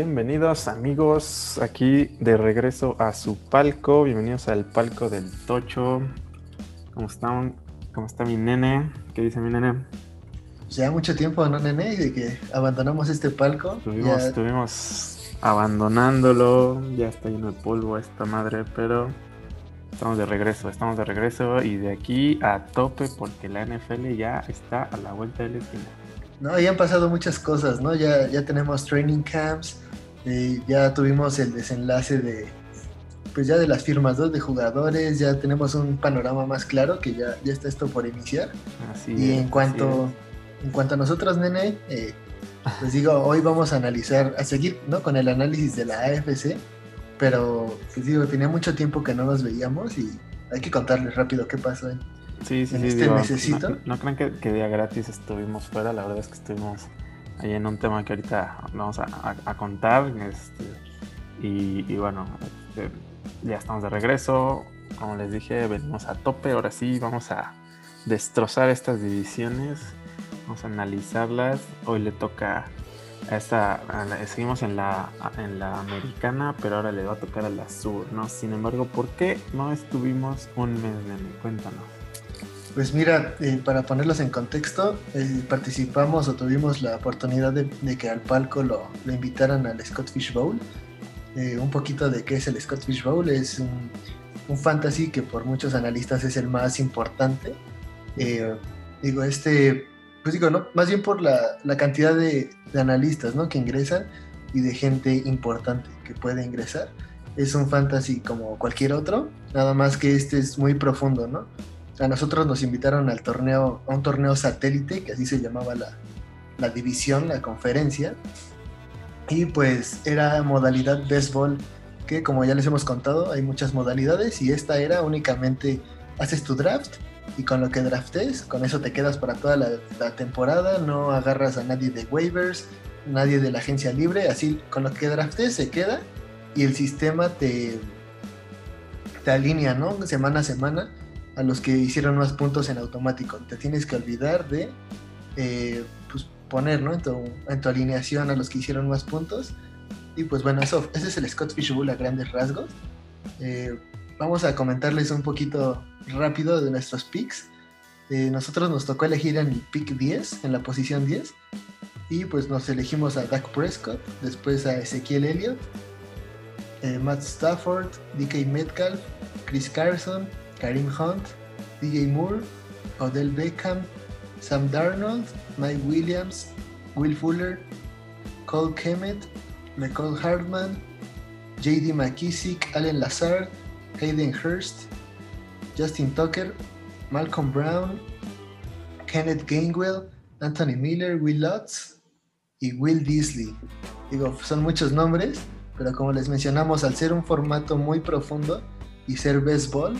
bienvenidos amigos aquí de regreso a su palco, bienvenidos al palco del Tocho. ¿Cómo están? ¿Cómo está mi nene? ¿Qué dice mi nene? Ya mucho tiempo, ¿no, nene? De que abandonamos este palco. Estuvimos, abandonándolo, ya está lleno de polvo esta madre, pero estamos de regreso, estamos de regreso y de aquí a tope porque la NFL ya está a la vuelta del esquina. No, ya han pasado muchas cosas, ¿no? Ya, ya tenemos training camps, eh, ya tuvimos el desenlace de, pues ya de las firmas ¿no? de jugadores, ya tenemos un panorama más claro que ya, ya está esto por iniciar. Así y es, en cuanto, en cuanto a nosotros, nene, eh, pues digo, hoy vamos a analizar, a seguir, ¿no? Con el análisis de la AFC, pero pues digo, tenía mucho tiempo que no nos veíamos y hay que contarles rápido qué pasó en, Sí, sí, en sí. este digo, mesecito. No, no crean que, que día gratis estuvimos fuera, la verdad es que estuvimos ahí en un tema que ahorita vamos a, contar. Este, y, bueno, este, ya estamos de regreso. Como les dije, venimos a tope. Ahora sí, vamos a destrozar estas divisiones. Vamos a analizarlas. Hoy le toca a esta. seguimos en la, en la americana, pero ahora le va a tocar a la sur, ¿no? Sin embargo, ¿por qué no estuvimos un mes, nene? Cuéntanos. Pues mira, eh, para ponerlos en contexto, eh, participamos o tuvimos la oportunidad de, de que al palco lo, lo invitaran al Scott Fish Bowl. Eh, un poquito de qué es el Scott Fish Bowl, es un, un fantasy que por muchos analistas es el más importante. Eh, digo, este, pues digo, ¿no? Más bien por la, la cantidad de, de analistas, ¿no? Que ingresan y de gente importante que puede ingresar. Es un fantasy como cualquier otro, nada más que este es muy profundo, ¿no? A nosotros nos invitaron al torneo, a un torneo satélite, que así se llamaba la, la división, la conferencia. Y pues era modalidad béisbol, que como ya les hemos contado, hay muchas modalidades y esta era únicamente haces tu draft y con lo que draftes, con eso te quedas para toda la, temporada, no agarras a nadie de waivers, nadie de la agencia libre, así con lo que draftes se queda y el sistema te, te alinea, ¿no? Semana a semana a los que hicieron más puntos en automático. Te tienes que olvidar de eh, pues, poner en, tu, en, tu, alineación a los que hicieron más puntos. Y pues bueno, eso, ese es el Scott Fish Bowl a grandes rasgos. Eh, vamos a comentarles un poquito rápido de nuestros picks. Eh, nosotros nos tocó elegir en el pick 10, en la posición 10. Y pues nos elegimos a Dak Prescott, después a Ezequiel Elliott, eh, Matt Stafford, DK Metcalf, Chris Carson, Karim Hunt, DJ Moore, Odell Beckham, Sam Darnold, Mike Williams, Will Fuller, Cole Kemet, McCall Hartman, JD McKissick, Allen Lazard, Hayden Hurst, Justin Tucker, Malcolm Brown, Kenneth Gainwell, Anthony Miller, Will Lutz y Will Disley. Digo, son muchos nombres, pero como les mencionamos, al ser un formato muy profundo y ser béisbol,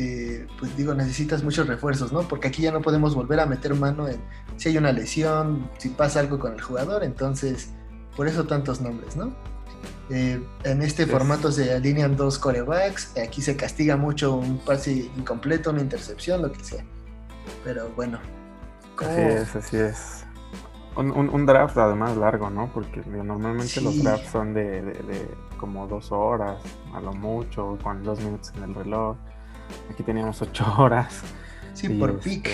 eh, pues digo, necesitas muchos refuerzos, ¿no? Porque aquí ya no podemos volver a meter mano en si hay una lesión, si pasa algo con el jugador, entonces, por eso tantos nombres, ¿no? Eh, en este formato se alinean dos corebacks, aquí se castiga mucho un pase incompleto, una intercepción, lo que sea. Pero bueno. ¿cómo? Así es, así es. Un, un, un, draft además largo, ¿no? Porque normalmente sí. los drafts son de, de, de, como dos horas, a lo mucho, con dos minutos en el reloj. Aquí teníamos ocho horas. Sí, y por este, pick.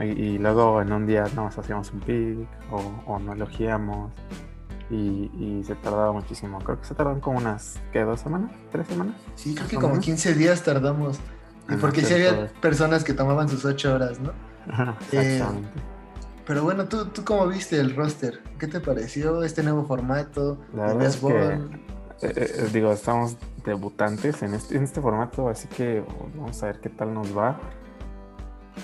Y, y, luego en un día nos hacíamos un pick o, o no elegíamos. Y, y, se tardaba muchísimo. Creo que se tardaron como unas, ¿qué? ¿Dos semanas? ¿Tres semanas? Sí, creo que como 15 días tardamos. Y porque sí había personas que tomaban sus ocho horas, ¿no? Ajá, exactamente. Eh, pero bueno, ¿tú, ¿tú cómo viste el roster? ¿Qué te pareció este nuevo formato? La verdad es que, eh, eh, digo, estamos debutantes en este, en este formato, así que vamos a ver qué tal nos va.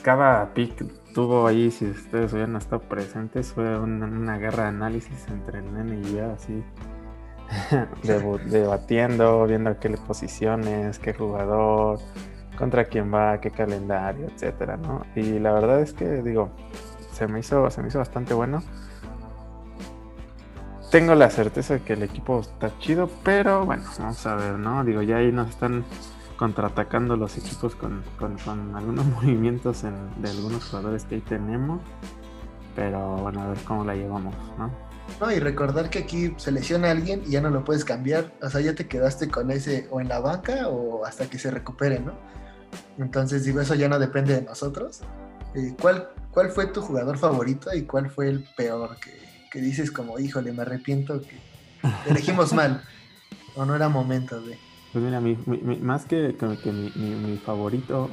Cada pick tuvo ahí, si ustedes hubieran estado presentes, fue una, una guerra de análisis entre el nene y yo, así, debatiendo, viendo qué posiciones, qué jugador, contra quién va, qué calendario, etcétera, ¿no? Y la verdad es que, digo, se me hizo, se me hizo bastante bueno. Tengo la certeza que el equipo está chido, pero bueno, vamos a ver, ¿no? Digo, ya ahí nos están contraatacando los equipos con, con, algunos movimientos en, de algunos jugadores que ahí tenemos. Pero bueno, a ver cómo la llevamos, ¿no? No, y recordar que aquí se lesiona alguien y ya no lo puedes cambiar. O sea, ya te quedaste con ese o en la banca o hasta que se recupere, ¿no? Entonces, digo, eso ya no depende de nosotros. Eh, ¿cuál, ¿Cuál fue tu jugador favorito y cuál fue el peor que, que dices como, híjole, me arrepiento que elegimos mal o no era momento de... Pues mira, mi, más que, que, mi, mi, favorito,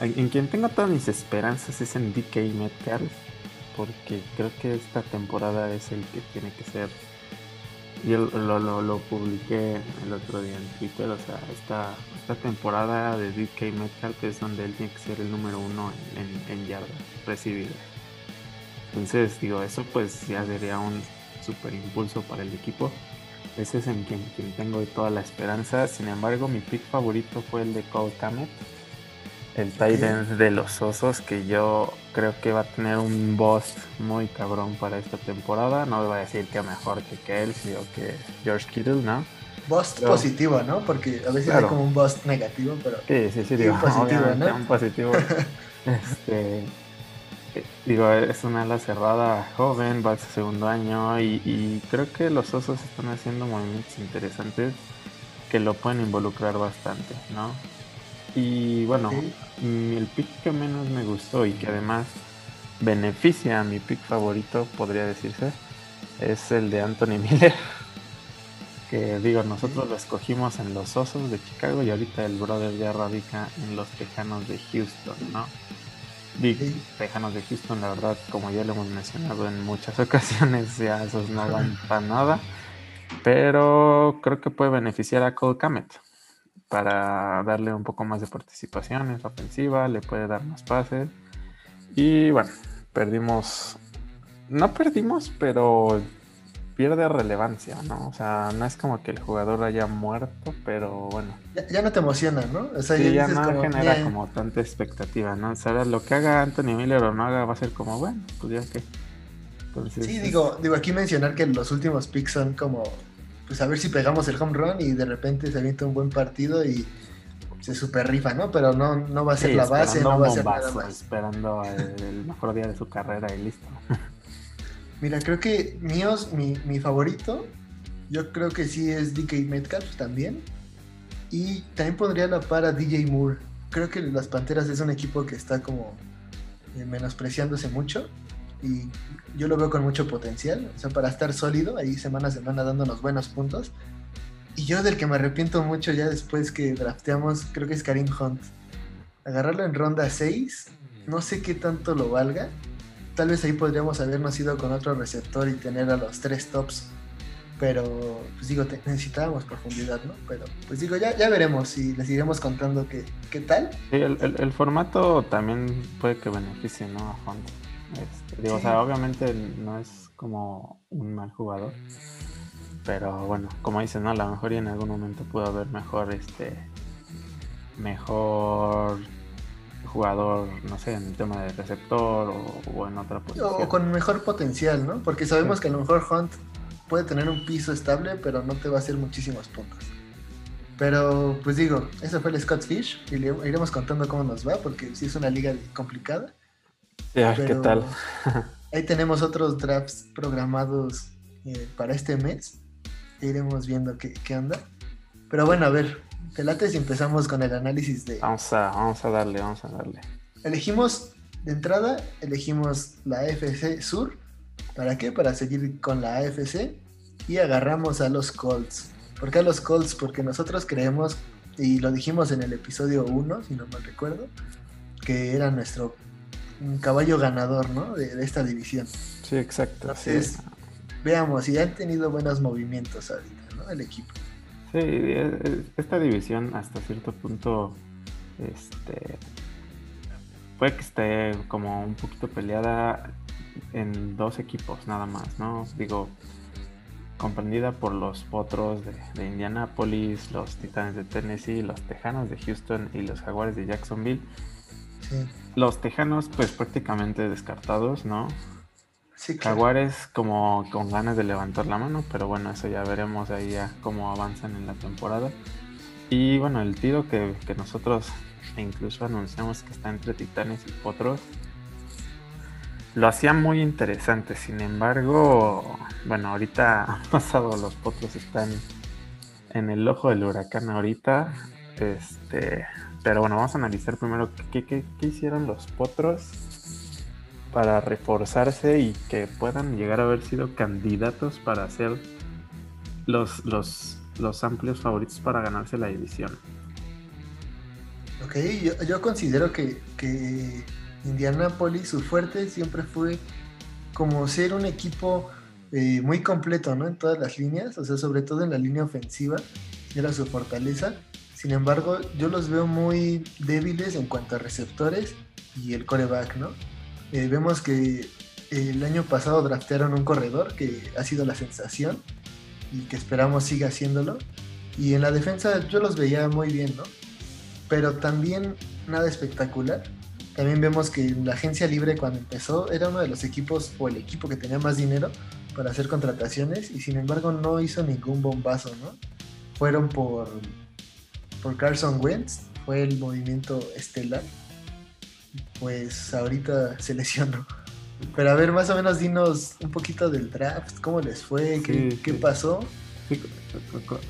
en, quien tengo todas mis esperanzas es en DK Metcalf, porque creo que esta temporada es el que tiene que ser. Yo lo, lo, lo publiqué el otro día en Twitter, o sea, esta, esta temporada de DK Metcalf es donde él tiene que ser el número uno en, en, en yardas recibidas. Entonces, digo, eso pues ya sería un super impulso para el equipo. Ese es en quien, quien tengo toda la esperanza. Sin embargo, mi pick favorito fue el de Cole Kamet, el tight end de los osos, que yo creo que va a tener un boss muy cabrón para esta temporada. No voy a decir que mejor que Kelsey o que George Kittle, ¿no? Boss positivo, ¿no? Porque a veces hay como un boss negativo, pero. Sí, sí, sí, digo, positivo, ¿no? un positivo. este digo, es una ala cerrada joven, va a su segundo año y, creo que los osos están haciendo movimientos interesantes que lo pueden involucrar bastante, ¿no? Y bueno, el pick que menos me gustó y que además beneficia a mi pick favorito, podría decirse, es el de Anthony Miller. Que digo, nosotros lo escogimos en los Osos de Chicago y ahorita el brother ya radica en los Tejanos de Houston, ¿no? Big Tejanos de Houston, la verdad, como ya lo hemos mencionado en muchas ocasiones, ya esos no van para nada. Pero creo que puede beneficiar a Cole Kamet para darle un poco más de participación en su ofensiva, le puede dar más pases. Y bueno, perdimos. No perdimos, pero pierde relevancia, ¿no? O sea, no es como que el jugador haya muerto, pero bueno. Ya, no te emociona, ¿no? O sea, ya, no genera como tanta expectativa, ¿no? O sea, lo que haga Anthony Miller o no haga va a ser como, bueno, pues ya que. sí, digo, digo, aquí mencionar que los últimos picks son como, pues a ver si pegamos el home run y de repente se avienta un buen partido y se super rifa, ¿no? Pero no, no va a ser la base, no va a ser nada más. Esperando el mejor día de su carrera y listo. Mira, creo que míos, mi, mi favorito, yo creo que sí es DK Metcalf también. Y también pondría la para DJ Moore. Creo que las Panteras es un equipo que está como eh, menospreciándose mucho. Y yo lo veo con mucho potencial. O sea, para estar sólido, ahí semana a semana dándonos buenos puntos. Y yo del que me arrepiento mucho ya después que drafteamos, creo que es Karim Hunt. Agarrarlo en ronda 6, no sé qué tanto lo valga tal vez ahí podríamos habernos ido con otro receptor y tener a los tres tops. Pero, pues digo, necesitábamos profundidad, ¿no? Pero, pues digo, ya, ya veremos y les iremos contando qué, qué tal. Sí, el, formato también puede que beneficie, ¿no? A Hunt. Este, digo, o sea, obviamente no es como un mal jugador. Pero bueno, como dicen, ¿no? A lo mejor y en algún momento pudo haber mejor, este, mejor jugador, no sé, en el tema de receptor o, en otra posición. O con mejor potencial, ¿no? Porque sabemos que a lo mejor Hunt puede tener un piso estable, pero no te va a hacer muchísimos puntos. Pero, pues digo, ese fue el Scott Fish y le iremos contando cómo nos va, porque sí es una liga complicada. Ya, ¿qué tal? ahí tenemos otros drafts programados eh, para este mes. Iremos viendo qué, qué onda. Pero bueno, a ver, ¿Te late si empezamos con el análisis de... Vamos a, vamos a darle, vamos a darle. Elegimos, de entrada, elegimos la AFC Sur. ¿Para qué? Para seguir con la AFC. Y agarramos a los Colts. ¿Por qué a los Colts? Porque nosotros creemos, y lo dijimos en el episodio 1, si no mal recuerdo, que era nuestro caballo ganador, ¿no? De, esta división. Sí, exacto. Entonces, veamos, y han tenido buenos movimientos ahorita, ¿no? El equipo. Sí, esta división hasta cierto punto este, puede que esté como un poquito peleada en dos equipos nada más, ¿no? Digo, comprendida por los Potros de, de Indianapolis, los Titanes de Tennessee, los Tejanos de Houston y los Jaguares de Jacksonville. Los Tejanos pues prácticamente descartados, ¿no? Jaguares como con ganas de levantar la mano, pero bueno, eso ya veremos ahí ya cómo avanzan en la temporada. Y bueno, el tiro que, nosotros incluso anunciamos que está entre Titanes y Potros, lo hacía muy interesante. Sin embargo, bueno, ahorita ha pasado, los potros están en el ojo del huracán ahorita. Este, pero bueno, vamos a analizar primero qué, qué hicieron los potros para reforzarse y que puedan llegar a haber sido candidatos para ser los, los, los amplios favoritos para ganarse la división. Ok, yo, considero que, que Indianapolis, su fuerte siempre fue como ser un equipo eh, muy completo, ¿no? En todas las líneas, o sea, sobre todo en la línea ofensiva, era su fortaleza. Sin embargo, yo los veo muy débiles en cuanto a receptores y el coreback, ¿no? Eh, vemos que el año pasado draftearon un corredor que ha sido la sensación y que esperamos siga haciéndolo. Y en la defensa yo los veía muy bien, ¿no? Pero también nada espectacular. También vemos que la agencia libre cuando empezó era uno de los equipos o el equipo que tenía más dinero para hacer contrataciones y sin embargo no hizo ningún bombazo, ¿no? Fueron por, por Carson Wentz, fue el movimiento estelar. Pues ahorita se lesionó. Pero a ver, más o menos dinos un poquito del draft, cómo les fue, qué, pasó.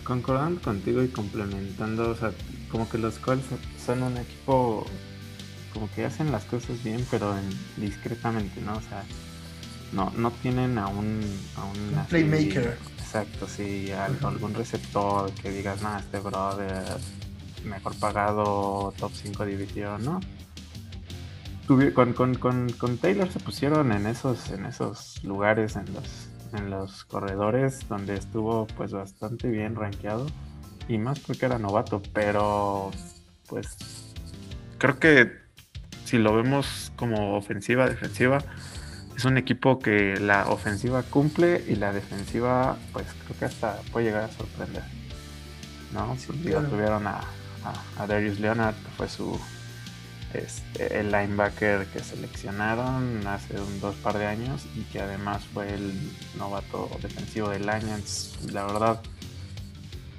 concordando contigo y complementando, o sea, como que los Colts son un equipo como que hacen las cosas bien, pero discretamente, ¿no? O sea, no, no tienen a un, a playmaker. Exacto, sí, algún receptor que digas, nada, este brother mejor pagado, top 5 división, ¿no? Con, con, con, con, Taylor se pusieron en esos, en esos lugares, en los, en los corredores, donde estuvo pues bastante bien rankeado, y más porque era novato, pero pues creo que si lo vemos como ofensiva, defensiva, es un equipo que la ofensiva cumple y la defensiva, pues creo que hasta puede llegar a sorprender. ¿no? Tuvieron a, a, Darius Leonard, que fue su este, el linebacker que seleccionaron hace un dos par de años y que además fue el novato defensivo del año. la verdad,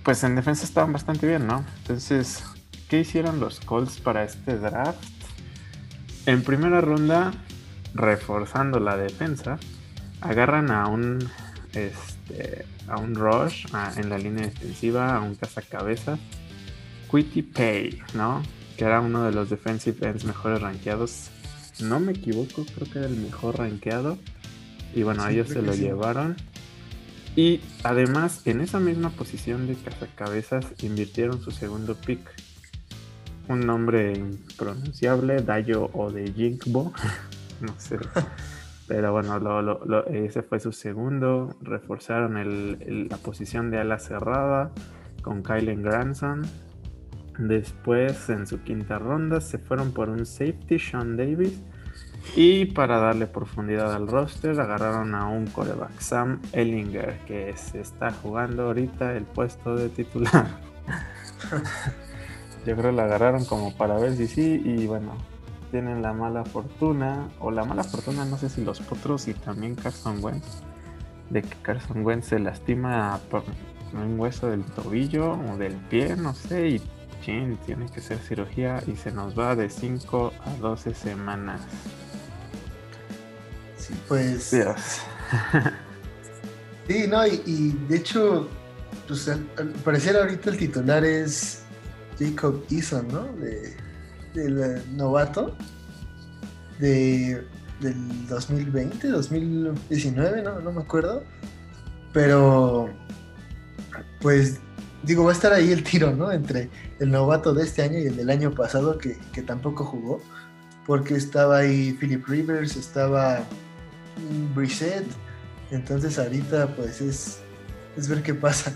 pues en defensa estaban bastante bien, ¿no? Entonces, ¿qué hicieron los Colts para este draft? En primera ronda, reforzando la defensa, agarran a un este, a un rush en la línea defensiva, a un cazacabezas, Quitty Pay, ¿no? Que era uno de los defensive ends mejores rankeados. No me equivoco, creo que era el mejor rankeado. Y bueno, ellos se lo llevaron. Y además, en esa misma posición de cazacabezas, invirtieron su segundo pick un nombre impronunciable, Dayo o de Jinkbo, no sé. Pero bueno, ese fue su segundo. Reforzaron la posición de ala cerrada con Kylen Granson. Después, en su quinta ronda, se fueron por un safety, Sean Davis. Y para darle profundidad al roster, agarraron a un coreback, Sam Ellinger, que se está jugando ahorita el puesto de titular. Yo creo que la agarraron como para ver si sí y bueno, tienen la mala fortuna, o la mala fortuna, no sé si los potros y también Carson Wentz, de que Carson Wentz se lastima por un hueso del tobillo o del pie, no sé, y chin, tiene que ser cirugía y se nos va de 5 a 12 semanas. Sí, pues. Dios. sí, no, y, de hecho, pues al, parecer ahorita el titular es Jacob Eason, ¿no? De, del eh, novato de, del 2020, 2019, ¿no? no me acuerdo. Pero, pues, digo, va a estar ahí el tiro, ¿no? Entre el novato de este año y el del año pasado, que, que tampoco jugó. Porque estaba ahí Philip Rivers, estaba Brissett. Entonces ahorita pues es, es ver qué pasa.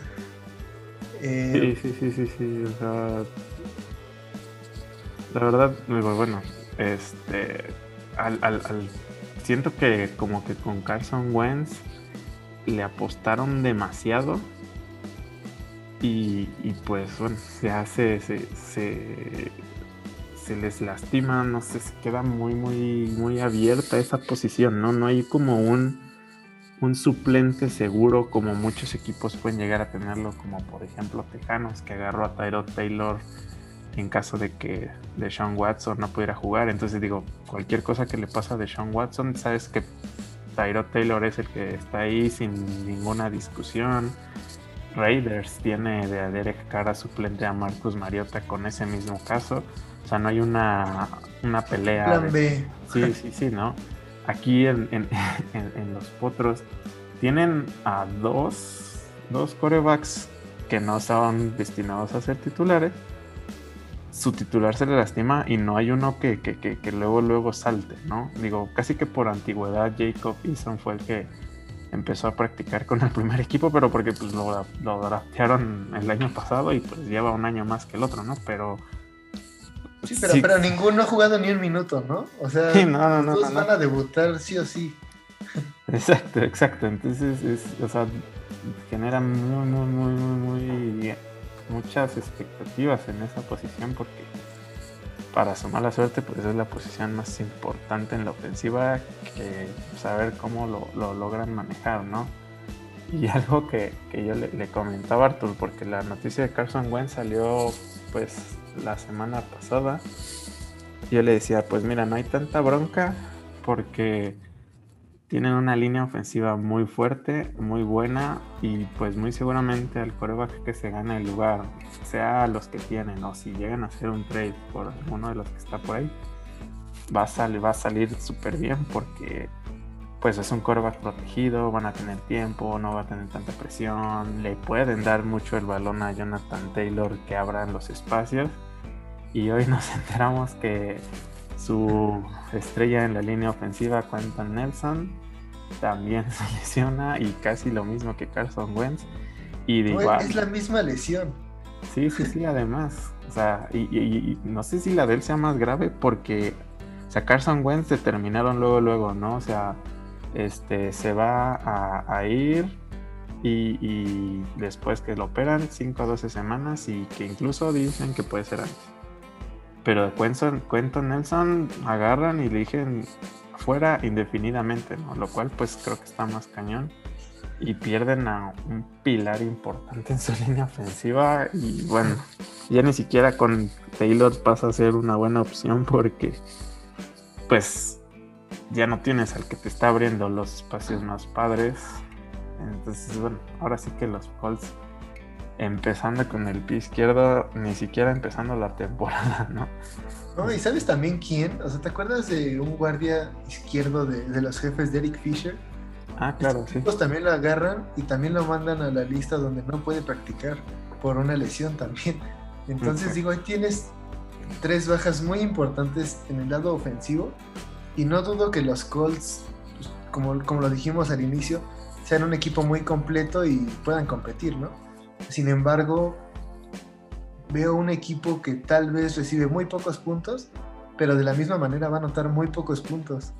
Eh, sí, sí, sí, sí, sí. O sea, la verdad, bueno, este, al, al, siento que como que con Carson Wentz le apostaron demasiado y, y pues bueno, se hace, se, se, se, les lastima, no sé, se queda muy, muy, muy abierta esa posición, ¿no? No hay como un suplente seguro como muchos equipos pueden llegar a tenerlo, como por ejemplo Tejanos, que agarró a Tyro Taylor en caso de que Deshaun Watson no pudiera jugar. Entonces digo, cualquier cosa que le pasa a Deshaun Watson, sabes que Tyro Taylor es el que está ahí sin ninguna discusión. Raiders tiene de Derek Cara suplente a Marcus Mariota con ese mismo caso. O sea, no hay una, una pelea. Plan B. Sí, sí, sí, ¿no? Aquí en, en, en, los potros tienen a dos, dos corebacks que no estaban destinados a ser titulares. Su titular se le lastima y no hay uno que, que, que, luego luego salte, ¿no? Digo, casi que por antigüedad Jacob Eason fue el que empezó a practicar con el primer equipo, pero porque pues, lo, lo draftearon el año pasado y pues lleva un año más que el otro, ¿no? Pero Sí, pero, pero ninguno ha jugado ni un minuto, ¿no? O sea, no, no, van a debutar sí o sí. Exacto, exacto. Entonces, es, o sea, genera muy, muy, muy, muy, muy muchas expectativas en esa posición porque para su mala suerte, pues es la posición más importante en la ofensiva que saber cómo lo, lo logran manejar, ¿no? Y algo que, que yo le, comentaba a Arthur, porque la noticia de Carson Wentz salió pues la semana pasada, yo le decía, pues mira, no hay tanta bronca porque tienen una línea ofensiva muy fuerte, muy buena y pues muy seguramente al coreback que se gane el lugar, sea los que tienen o si llegan a hacer un trade por uno de los que está por ahí, va a, salir, va a salir súper bien porque pues es un coreback protegido, van a tener tiempo, no va a tener tanta presión, le pueden dar mucho el balón a Jonathan Taylor que abran los espacios. Y hoy nos enteramos que su estrella en la línea ofensiva, Quentin Nelson, también se lesiona y casi lo mismo que Carson Wentz. Y de igual, es la misma lesión. Sí, sí, sí, además. O sea, y, no sé si la de él sea más grave porque, o sea, Carson Wentz determinaron luego, luego, ¿no? O sea, este, se va a, ir y, después que lo operan 5 a 12 semanas y que incluso dicen que puede ser antes. Pero Quentin, Nelson agarran y le dicen fuera indefinidamente. Lo cual pues creo que está más cañón. Y pierden a un pilar importante en su línea ofensiva. Y bueno, ya ni siquiera con Taylor pasa a ser una buena opción porque pues ya no tienes al que te está abriendo los espacios más padres. Entonces, bueno, ahora sí que los Colts empezando con el pie izquierdo, ni siquiera empezando la temporada, ¿no? No, y sabes también quién, o sea, ¿te acuerdas de un guardia izquierdo de, los jefes de Eric Fisher? Ah, claro, sí. también lo agarran y también lo mandan a la lista donde no puede practicar por una lesión también. Entonces, digo, ahí tienes tres bajas muy importantes en el lado ofensivo y no dudo que los Colts, pues, como, como lo dijimos al inicio, sean un equipo muy completo y puedan competir, ¿no? Sin embargo, veo un equipo que tal vez recibe muy pocos puntos, pero de la misma manera va a anotar muy pocos puntos.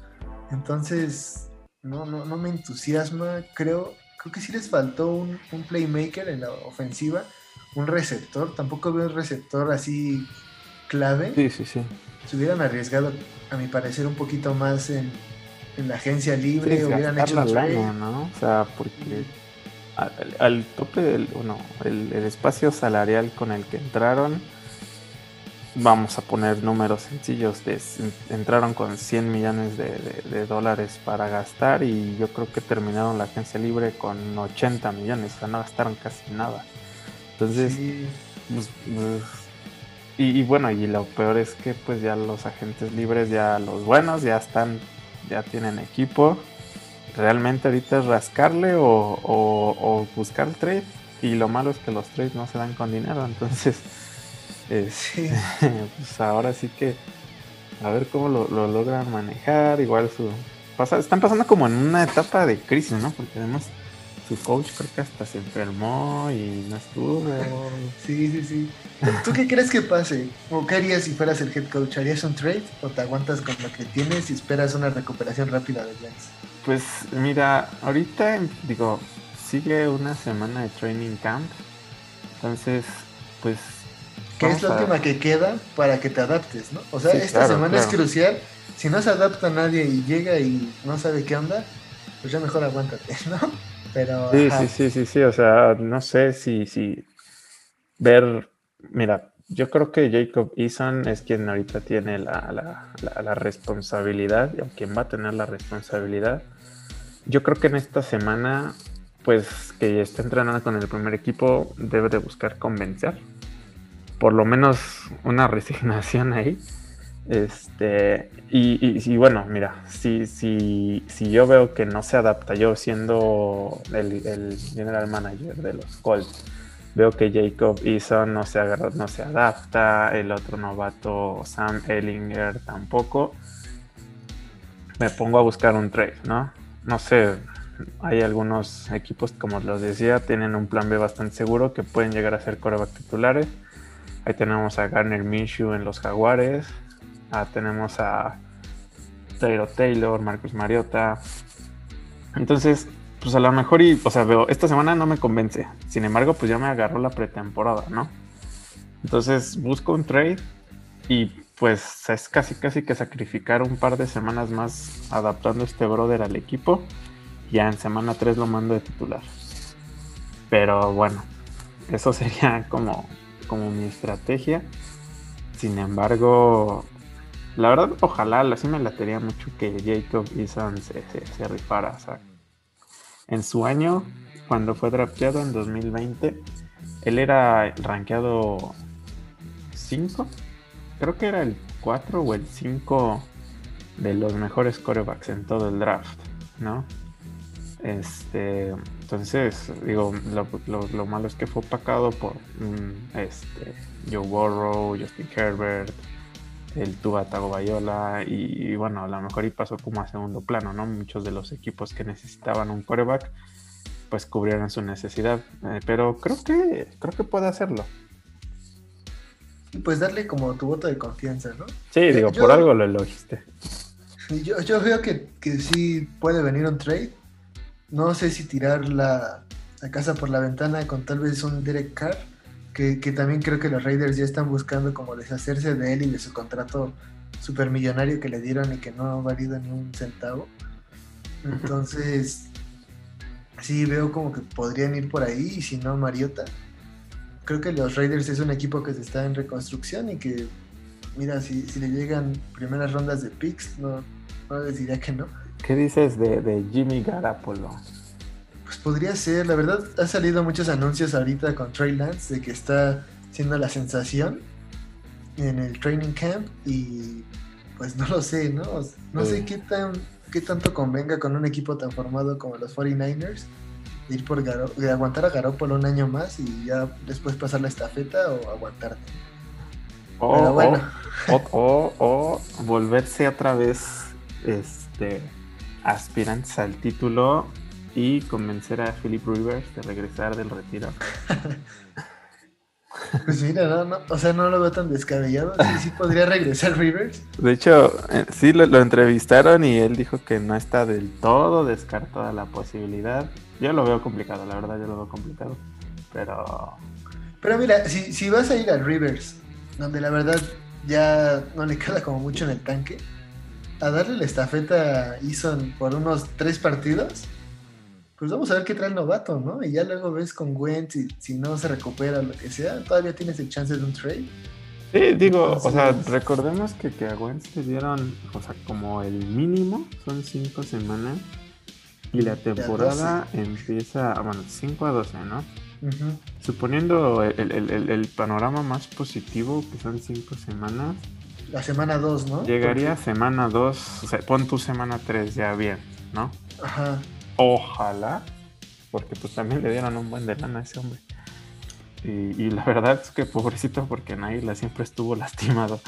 Entonces, no, no, no me entusiasma. Creo, creo que sí les faltó un, un, playmaker en la ofensiva, un receptor. Tampoco veo un receptor así clave. Sí, sí, sí. Se hubieran arriesgado a mi parecer, un poquito más en, la agencia libre, hubieran hecho la lana, ¿no? O sea, porque al, tope del, bueno, el, espacio salarial con el que entraron, vamos a poner números sencillos, de, entraron con 100 millones de, dólares para gastar y yo creo que terminaron la agencia libre con 80 millones, o sea, no gastaron casi nada. Entonces, pues, pues y, bueno, y lo peor es que pues ya los agentes libres, ya los buenos, ya están, ya tienen equipo. Realmente ahorita es rascarle o, buscar el trade. Y lo malo es que los trades no se dan con dinero. Entonces, pues ahora sí que a ver cómo lo, logran manejar. Igual su... Pasa, están pasando como en una etapa de crisis, ¿no? Porque además su coach creo que hasta se enfermó y no estuvo. Sí, sí, sí. ¿Tú qué crees que pase? ¿O qué harías si fueras el head coach? ¿Harías un trade o te aguantas con lo que tienes y esperas una recuperación rápida de Lance? Pues mira, ahorita digo, sigue una semana de training camp. Entonces, pues... ¿Qué es la última que queda para que te adaptes, no? O sea, esta semana es crucial. Si no se adapta nadie y llega y no sabe qué onda, pues ya mejor aguántate, ¿no? Pero... Sí, sí, sí, sí, sí. O sea, no sé si, si ver Mira, yo creo que Jacob Eason es quien ahorita tiene la, la, responsabilidad, o quien va a tener la responsabilidad. Yo creo que en esta semana, pues que está entrenando con el primer equipo, debe de buscar convencer. Por lo menos una resignación ahí. Este, y, bueno, mira, si, si, si yo veo que no se adapta, yo siendo el, el general manager de los Colts, Veo que Jacob Eason no se, no se adapta, el otro novato Sam Ellinger tampoco. Me pongo a buscar un trade, ¿no? No sé, hay algunos equipos, como los decía, tienen un plan B bastante seguro que pueden llegar a ser coreback titulares. Ahí tenemos a Garner Minshew en los Jaguares. Ah, tenemos a Taylor Taylor, Marcus Mariota. Entonces, pues a lo mejor y, o sea, veo, esta semana no me convence. Sin embargo, pues ya me agarró la pretemporada, ¿no? Entonces busco un trade y pues es casi casi que sacrificar un par de semanas más adaptando este brother al equipo. Ya en semana 3 lo mando de titular. Pero bueno, eso sería como, como mi estrategia. Sin embargo, la verdad, ojalá, así me latería mucho que Jacob Eason se, se, se rifara. O sea, en su año, cuando fue drafteado en 2020, él era rankeado 5. Creo que era el 4 o el 5 de los mejores corebacks en todo el draft, ¿no? Este, entonces, digo, lo, malo es que fue opacado por este, Joe Burrow, Justin Herbert, el Tua Tagovailoa y, bueno, a lo mejor y pasó como a segundo plano, ¿no? Muchos de los equipos que necesitaban un coreback pues cubrieron su necesidad, eh, pero creo que creo que puede hacerlo. Pues darle como tu voto de confianza, ¿no? Sí, digo, por algo lo elogiste. Yo, yo veo que, que, sí puede venir un trade. No sé si tirar la, la casa por la ventana con tal vez un Derek Carr que, también creo que los Raiders ya están buscando como deshacerse de él y de su contrato supermillonario que le dieron y que no ha valido ni un centavo. Entonces, sí veo como que podrían ir por ahí y si no, Mariota. Creo que los Raiders es un equipo que se está en reconstrucción y que, mira, si, le llegan primeras rondas de picks, no, no les diría que no. ¿Qué dices de, de Jimmy Garapolo? Pues podría ser, la verdad ha salido muchos anuncios ahorita con Trey Lance de que está siendo la sensación en el training camp y pues no lo sé, ¿no? No sé qué tan qué tanto convenga con un equipo tan formado como los 49ers de ir por de aguantar a Garoppolo un año más y ya después pasar la estafeta o aguantarte. O, bueno. o, o volverse otra vez este aspirantes al título y convencer a Philip Rivers de regresar del retiro. Pues mira, no, no, o sea, no lo veo tan descabellado. Sí, sí podría regresar Rivers. De hecho, eh, sí lo, entrevistaron y él dijo que no está del todo descartada la posibilidad. Yo lo veo complicado, la verdad, yo lo veo complicado. Pero. Pero mira, si, si vas a ir a Rivers, donde la verdad ya no le queda como mucho en el tanque, a darle la estafeta a Eason por unos tres partidos, pues vamos a ver qué trae el novato, ¿no? Y ya luego ves con Wentz y si no se recupera lo que sea, todavía tienes el chance de un trade. Sí, digo, o sea, recordemos que, que a Wentz le dieron, o sea, como el mínimo son cinco semanas y la temporada empieza, bueno, 5 a 12, ¿no? Suponiendo el, panorama más positivo, que son cinco semanas. La semana 2, ¿no? Llegaría a semana 2, o sea, pon tu semana 3 ya bien, ¿no? Ajá. Ojalá, porque pues también le dieron un buen de lana a ese hombre. Y, la verdad es que pobrecito porque Naila siempre estuvo lastimado.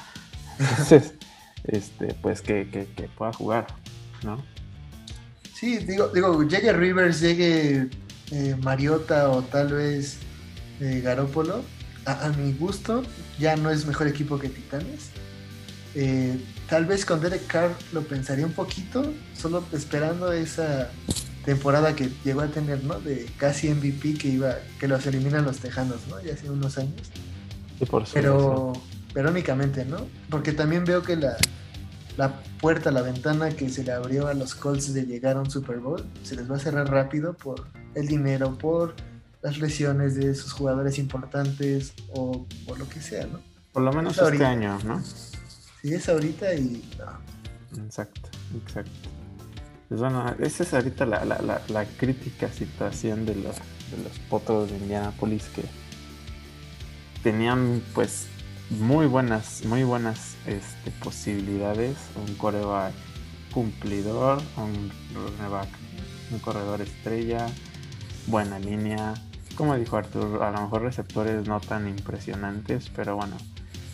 Entonces, este, pues que, pueda jugar, ¿no? Sí, digo, digo, llegue Rivers, llegue eh, Mariota o tal vez eh, Garópolo. A, mi gusto, ya no es mejor equipo que Titanes. Eh, tal vez con Derek Carr lo pensaría un poquito, solo esperando esa temporada que llegó a tener, ¿no? De casi MVP que iba, que los eliminan los Tejanos, ¿no? Ya hace unos años. Sí, por Pero, pero únicamente, ¿no? Porque también veo que la, la puerta, la ventana que se le abrió a los Colts de llegar a un Super Bowl, se les va a cerrar rápido por el dinero, por las lesiones de sus jugadores importantes o por lo que sea, ¿no? Por lo menos este año, ¿no? Sí, es ahorita y Exacto, exacto. Pues bueno, esa es ahorita la, la, la, crítica situación de los, de los potros de Indianapolis que tenían pues muy buenas, muy buenas este, posibilidades. Un coreback cumplidor, un, un corredor estrella, buena línea. Como dijo Artur, a lo mejor receptores no tan impresionantes, pero bueno,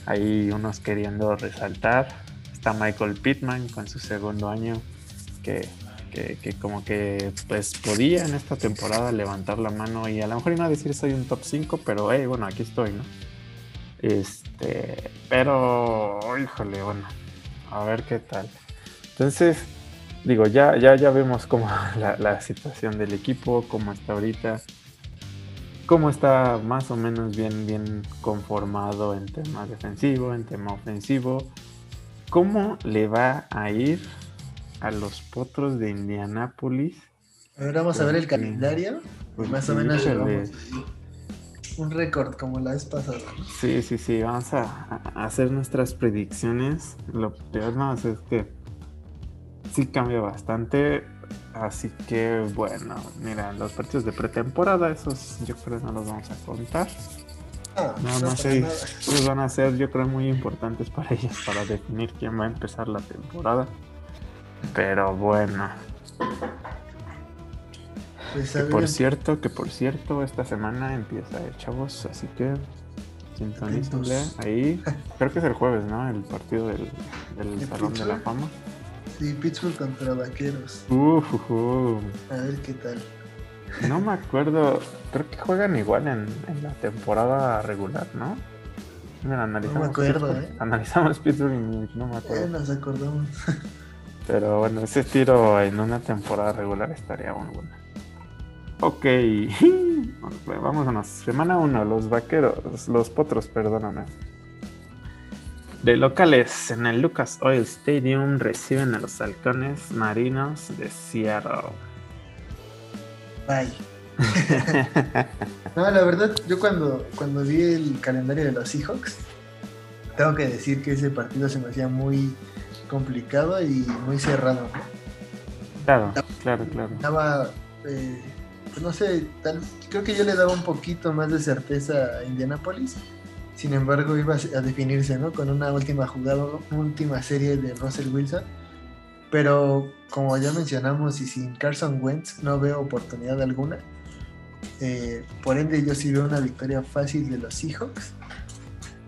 hay unos queriendo resaltar. Está Michael Pittman con su segundo año, que, que, como que pues podía en esta temporada levantar la mano y a lo mejor iba a decir soy un top 5, pero hey, bueno, aquí estoy, ¿no? Este, pero, híjole, bueno, a ver qué tal. Entonces, digo, ya, ya, ya vemos cómo la, situación del equipo, cómo está ahorita, cómo está más o menos bien, bien conformado en tema defensivo, en tema ofensivo. ¿Cómo le va a ir a los potros de Indianápolis? Ahora vamos a ver el calendario. Pues más o menos un récord como la vez pasada. Sí, sí, sí, vamos a, hacer nuestras predicciones. Lo peor no es que sí cambia bastante. Así que bueno, mira, los partidos de pretemporada, esos yo creo no los vamos a contar. Ah, no, no sé, esos van a ser yo creo muy importantes para ellos para definir quién va a empezar la temporada. Pero bueno. Pues por cierto, que por cierto, esta semana empieza, eh, chavos, así que sintonícenle ahí. Creo que es el jueves, ¿no? El partido del, del Salón de la Fama. Sí, Pittsburgh contra Vaqueros. A ver qué tal. No me acuerdo, creo que juegan igual en, la temporada regular, ¿no? Mira, analizamos. No me acuerdo, ¿eh? Analizamos Pittsburgh y no me acuerdo. Eh, nos acordamos. Pero bueno, ese tiro en una temporada regular estaría muy bueno. Ok, vámonos. Semana 1, los vaqueros, los potros, perdóname. De locales, en el Lucas Oil Stadium reciben a los halcones marinos de Seattle. Bye. no, la verdad, yo cuando, cuando vi el calendario de los Seahawks, tengo que decir que ese partido se me hacía muy complicado y muy cerrado. Claro, claro, claro. Estaba, eh, pues no sé, tal, creo que yo le daba un poquito más de certeza a Indianapolis sin embargo, iba a definirse ¿no? con una última jugada, última serie de Russell Wilson. Pero como ya mencionamos, y sin Carson Wentz no veo oportunidad alguna. Eh, por ende, yo sí veo una victoria fácil de los Seahawks.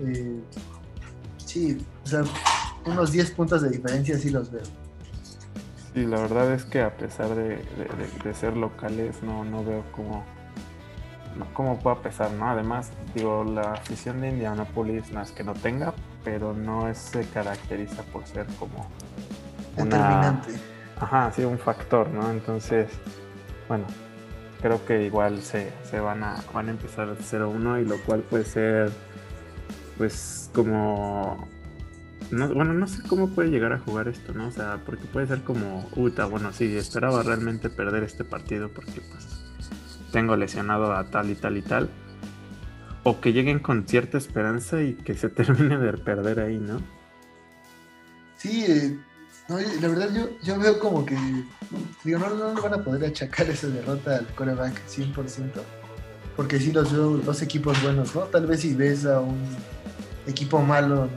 Eh, sí, o sea, unos 10 puntos de diferencia sí los veo. Sí, la verdad es que a pesar de, ser locales, no, no veo cómo cómo pueda pesar, ¿no? Además, digo, la afición de Indianapolis no es que no tenga, pero no se caracteriza por ser como determinante. Ajá, sí, un factor, ¿no? Entonces, bueno, creo que igual se, van a van a empezar 0-1 y lo cual puede ser pues como bueno, no sé cómo puede llegar a jugar esto, ¿no? O sea, porque puede ser como, uta, bueno, sí, esperaba realmente perder este partido porque pues tengo lesionado a tal y tal y tal. O que lleguen con cierta esperanza y que se termine de perder ahí, ¿no? Sí, eh, la verdad yo, yo veo como que, digo, no, no van a poder achacar esa derrota al coreback 100%, porque sí los veo dos equipos buenos, ¿no? Tal vez si ves a un equipo malo,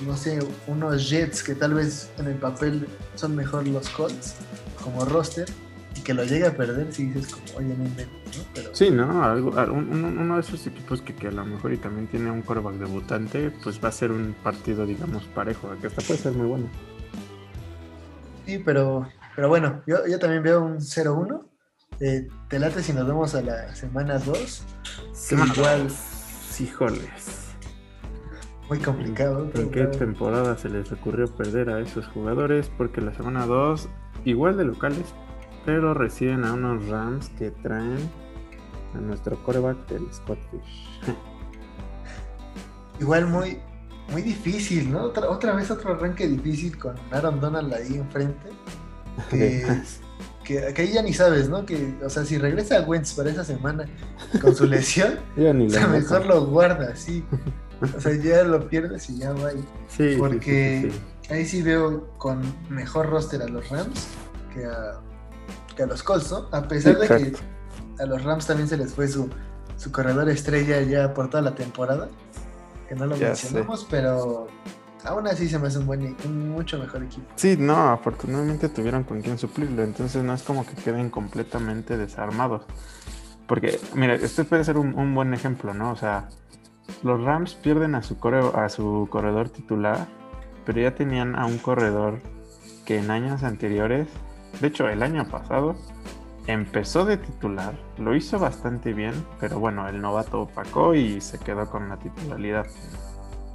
no sé, unos Jets que tal vez en el papel son mejor los Colts como roster, que lo llegue a perder, si dices como, oye, no invento, ¿no? Pero... Sí, ¿no? Algo, uno de esos equipos que, que, a lo mejor y también tiene un coreback debutante, pues va a ser un partido, digamos, parejo, que hasta puede ser muy bueno. Sí, pero, pero bueno, yo, yo también veo un 0-1. Eh, te late si nos vemos a la semana 2. Semana igual, híjoles. Muy complicado. ¿En qué temporada se les ocurrió perder a esos jugadores? Porque la semana 2, igual de locales, pero reciben a unos Rams que traen a nuestro coreback del Scottish. Igual muy, muy difícil, ¿no? Otra, otra vez otro arranque difícil con Aaron Donald ahí enfrente. Que, que, ahí ya ni sabes, ¿no? Que, o sea, si regresa a Wentz para esa semana con su lesión, o sea, mejor lo guarda, sí. O sea, ya lo pierdes y ya va. Sí. Porque ahí sí veo con mejor roster a los Rams que a, que a los Colts, ¿no? A pesar de que a los Rams también se les fue su, su corredor estrella ya por toda la temporada. Que no lo mencionamos, pero aún así se me hace un buen un mucho mejor equipo. Sí, no, afortunadamente tuvieron con quien suplirlo, entonces no es como que queden completamente desarmados. Porque, mira, este puede ser un, buen ejemplo, ¿no? O sea, los Rams pierden a su, a su corredor titular, pero ya tenían a un corredor que en años anteriores, de hecho el año pasado, empezó de titular, lo hizo bastante bien, pero bueno, el novato opacó y se quedó con la titularidad.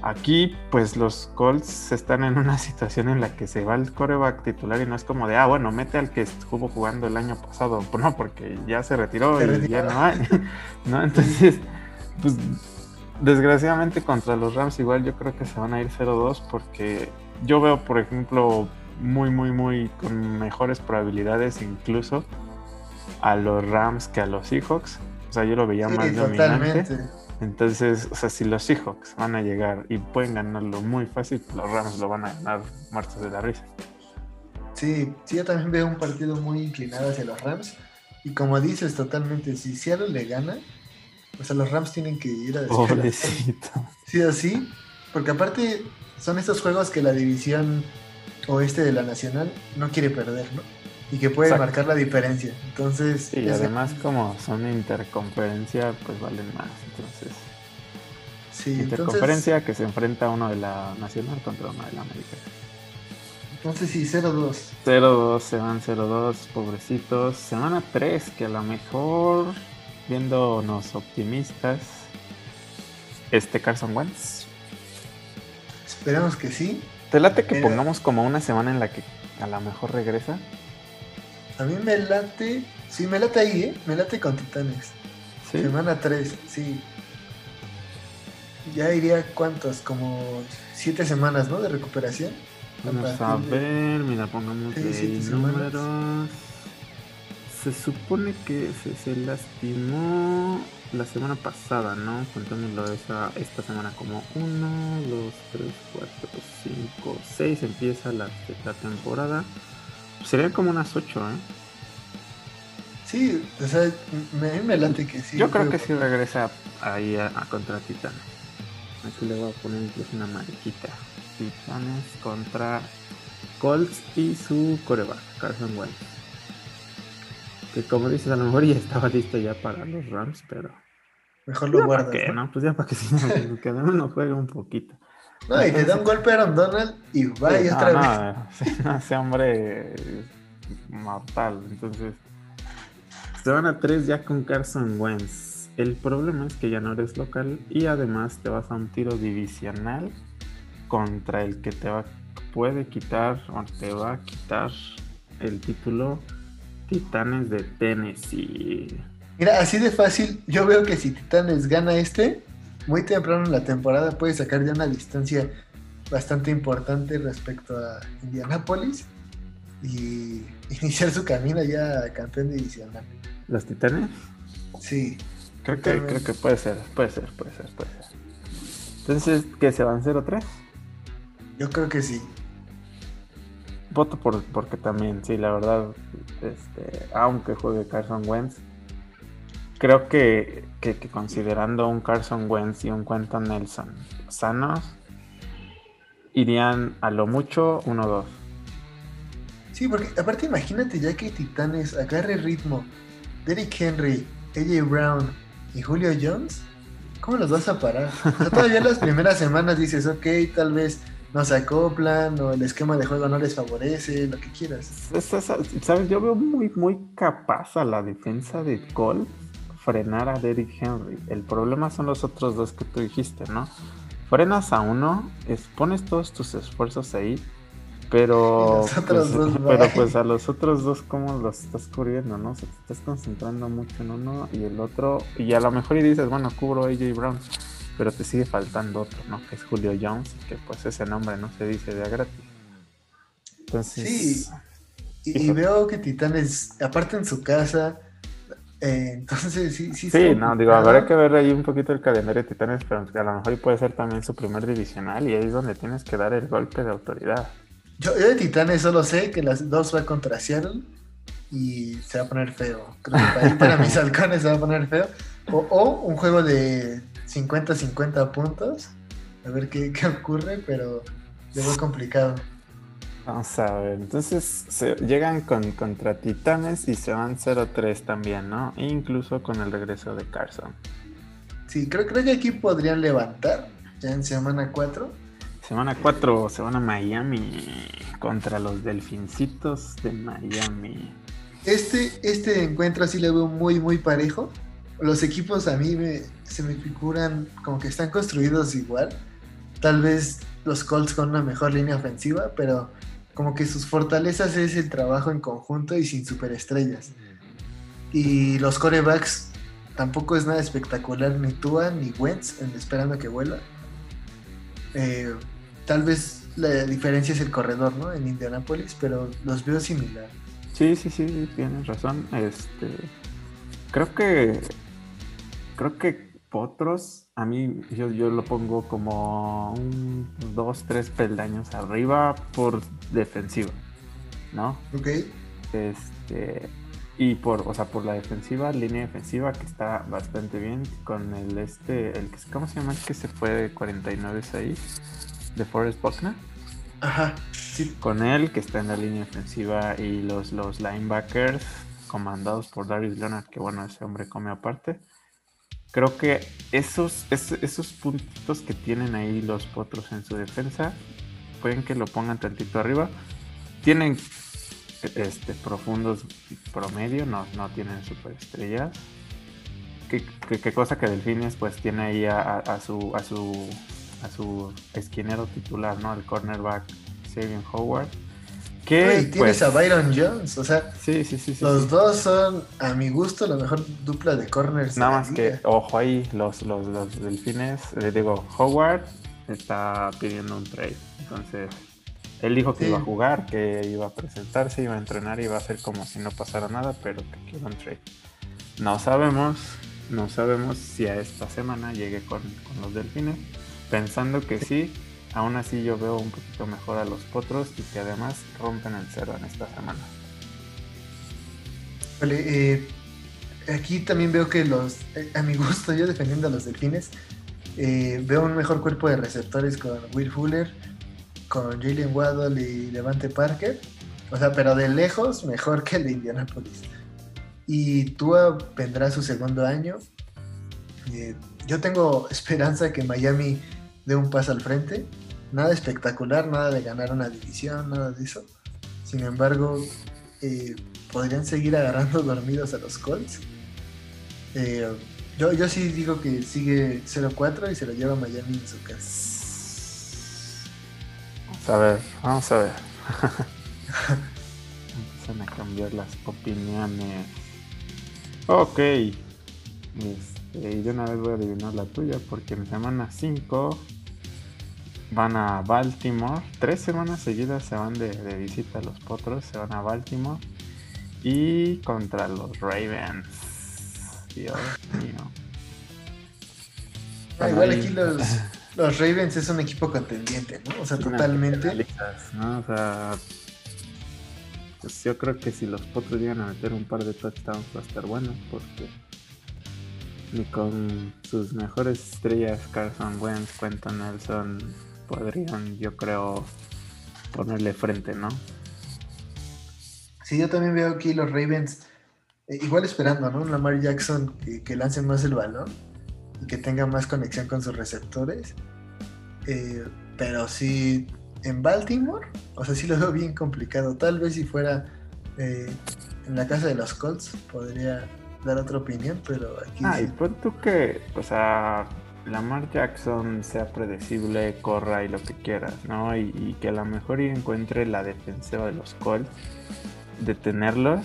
Aquí, pues los Colts están en una situación en la que se va el coreback titular y no es como de, ah, bueno, mete al que estuvo jugando el año pasado. No, porque ya se retiró y ya no hay. ¿no? Entonces, pues desgraciadamente contra los Rams igual yo creo que se van a ir 0-2 porque yo veo, por ejemplo, muy, muy, muy con mejores probabilidades incluso a los Rams que a los Seahawks. O sea, yo lo veía más dominante. Entonces, o sea, si los Seahawks van a llegar y pueden ganarlo muy fácil, los Rams lo van a ganar muertos de la risa. Sí, sí, yo también veo un partido muy inclinado hacia los Rams. Y como dices totalmente, si Seattle le gana, o sea, los Rams tienen que ir a Pobrecito. Sí, así. Porque aparte son estos juegos que la división oeste de la Nacional no quiere perder, ¿no? y que puede marcar la diferencia. Entonces. Y además, como son interconferencia, pues valen más. Entonces. Sí, interconferencia que se enfrenta uno de la Nacional contra uno de la América. Entonces sí, 0-2. 0-2, se van 0-2, pobrecitos. Semana 3, que a lo mejor, viéndonos optimistas, este Carson Wentz. Esperamos que sí. ¿Te late que pongamos como una semana en la que a lo mejor regresa? A mí me late, sí, me late ahí, ¿eh? Me late con Titanes. Semana 3, sí. Ya iría cuántos, como siete semanas, ¿no? De recuperación. Vamos a ver, mira, pongamos ahí números. Se supone que se, lastimó la semana pasada, ¿no? Contámoslo esa, esta semana como 1, 2, 3, 4, 5, 6 empieza la, la temporada. Serían como unas 8, ¿eh? Sí, o sea, me, me late que sí. Yo creo que sí regresa ahí a, contra Titanes. Aquí le voy a poner incluso una mariquita. Titanes contra Colts y su coreback, Carson Wentz. Que como dices, a lo mejor ya estaba listo ya para los Rams, pero... Mejor lo guardas. ¿Para qué, no? Pues ya para que si no, que no juegue un poquito. No, y le da un golpe a Aaron Donald y va y otra vez. ese hombre mortal. Entonces, se van a tres ya con Carson Wentz. El problema es que ya no eres local y además te vas a un tiro divisional contra el que te va, puede quitar o te va a quitar el título Titanes de Tennessee. Mira, así de fácil, yo veo que si Titanes gana este, muy temprano en la temporada puede sacar ya una distancia bastante importante respecto a Indianapolis y iniciar su camino ya campeón divisional. ¿Los Titanes? Sí. Creo que, creo que puede ser, puede ser, puede ser, puede ser. Entonces, ¿qué se van 0-3? Yo creo que sí. Voto por, porque también, sí, la verdad, este, aunque juegue Carson Wentz, creo que, considerando un Carson Wentz y un Quentin Nelson sanos, irían a lo mucho 1-2. Sí, porque aparte imagínate ya que Titanes agarre ritmo, Derrick Henry, AJ Brown y Julio Jones, ¿cómo los vas a parar? todavía en las primeras semanas dices, ok, tal vez no se acoplan o el esquema de juego no les favorece, lo que quieras. ¿Sabes? Yo veo muy, muy capaz a la defensa de Cole frenar a Derrick Henry. El problema son los otros dos que tú dijiste, ¿no? Frenas a uno, pones todos tus esfuerzos ahí, pero, pues, pero pues a los otros dos, ¿cómo los estás cubriendo, no? O te estás concentrando mucho en uno y el otro, y a lo mejor y dices, bueno, cubro a AJ Brown, pero te sigue faltando otro, ¿no? Que es Julio Jones, que pues ese nombre no se dice de a gratis. Entonces, sí, y, y veo que Titanes, aparte en su casa, Eh, entonces, sí, sí. Sí, no, digo, habrá que ver ahí un poquito el calendario de Titanes, pero a lo mejor puede ser también su primer divisional y ahí es donde tienes que dar el golpe de autoridad. Yo, de Titanes solo sé que las dos va contra Seattle y se va a poner feo. Creo que para, mis halcones se va a poner feo. O, un juego de 50-50 puntos. A ver qué, qué ocurre, pero es muy complicado. Vamos a ver, entonces se, llegan con, contra Titanes y se van 0-3 también, ¿no? incluso con el regreso de Carson. Sí, creo, creo que aquí podrían levantar ya en semana 4. Semana 4 se van a Miami contra los Delfincitos de Miami. Este, este encuentro así lo veo muy, muy parejo. Los equipos a mí me, se me figuran como que están construidos igual. Tal vez los Colts con una mejor línea ofensiva, pero como que sus fortalezas es el trabajo en conjunto y sin superestrellas. Y los corebacks tampoco es nada espectacular, ni Tua ni Wentz, esperando que vuela. Eh, tal vez la diferencia es el corredor, ¿no? En Indianapolis, pero los veo similar. Sí, sí, sí, tienes razón. Este, creo que, creo que Potros, a mí yo, yo lo pongo como un dos, tres peldaños arriba por defensiva, ¿no? Ok. Este, y por, o sea, por la defensiva, línea defensiva que está bastante bien con el este, el que, ¿cómo se llama? El que se fue de 49-6 de Forrest Buckner. Ajá, sí. Con él, que está en la línea defensiva y los, los linebackers comandados por Darius Leonard, que bueno, ese hombre come aparte creo que esos, esos, puntitos que tienen ahí los potros en su defensa, pueden que lo pongan tantito arriba. Tienen este, profundos promedio, no, no tienen superestrellas. ¿Qué, qué, cosa que Delfines pues tiene ahí a, su a su a su esquinero titular, ¿no? El cornerback Sabian Howard que tienes pues, a Byron Jones, o sea, sí, sí, sí, los dos son, a mi gusto, la mejor dupla de corners. Nada más que, ojo ahí, los, los, los delfines, le digo, Howard está pidiendo un trade. Entonces, él dijo que iba a jugar, que iba a presentarse, iba a entrenar, iba a hacer como si no pasara nada, pero que quiere un trade. No sabemos, no sabemos si a esta semana llegue con, con los delfines, pensando que sí, Aún así yo veo un poquito mejor a los potros y que además rompen el cero en esta semana. Vale, eh, aquí también veo que los, eh, a mi gusto, yo defendiendo a los delfines, eh, veo un mejor cuerpo de receptores con Will Fuller, con Jalen Waddle y Levante Parker. O sea, pero de lejos mejor que el de Indianapolis. Y Tua vendrá su segundo año. yo tengo esperanza que Miami dé un paso al frente nada espectacular, nada de ganar una división, nada de eso. Sin embargo, eh, podrían seguir agarrando dormidos a los Colts. Eh, yo, yo sí digo que sigue 0-4 y se lo lleva Miami en su casa. Vamos a ver, vamos a ver. Empiezan a cambiar las opiniones. Ok. Este, y de una vez voy a adivinar la tuya porque en semana 5 van a Baltimore. Tres semanas seguidas se van de, visita a los potros, se van a Baltimore. Y contra los Ravens. Dios mío. Ah, igual aquí los, los, Ravens es un equipo contendiente, ¿no? O sea, totalmente. O sea, pues yo creo que si los potros llegan a meter un par de touchdowns va a estar bueno, porque ni con sus mejores estrellas, Carson Wentz, Quentin Nelson, podrían, yo creo, ponerle frente, ¿no? Sí, yo también veo aquí los Ravens, eh, igual esperando, ¿no? Lamar Jackson que, lance más el balón y que tenga más conexión con sus receptores. Eh, pero sí, en Baltimore, o sea, sí lo veo bien complicado. Tal vez si fuera eh, en la casa de los Colts, podría dar otra opinión, pero aquí. Ah, y pon tú que, o sea, Lamar Jackson sea predecible, corra y lo que quieras, ¿no? Y, que a lo mejor encuentre la defensiva de los Colts, detenerlos.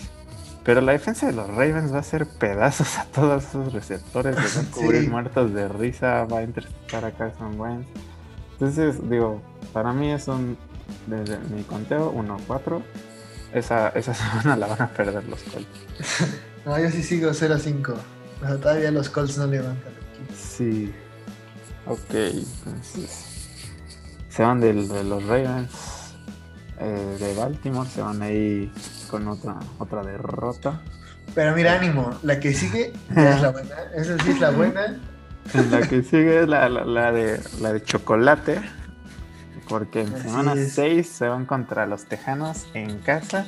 Pero la defensa de los Ravens va a hacer pedazos a todos esos receptores, les va a cubrir muertos de risa, va a interceptar a Carson Wentz. Entonces, digo, para mí es un, desde mi conteo, 1-4. Esa, esa semana la van a perder los Colts. No, yo sí sigo 0-5. todavía los Colts no levantan. Sí. Ok, entonces. Se van de los Ravens eh, de Baltimore, se van ahí con otra, otra derrota. Pero mira, ánimo, la que sigue es la buena. Esa sí es la buena. La que sigue es la, la, de, la de chocolate. Porque en semana 6 se van contra los Tejanos en casa.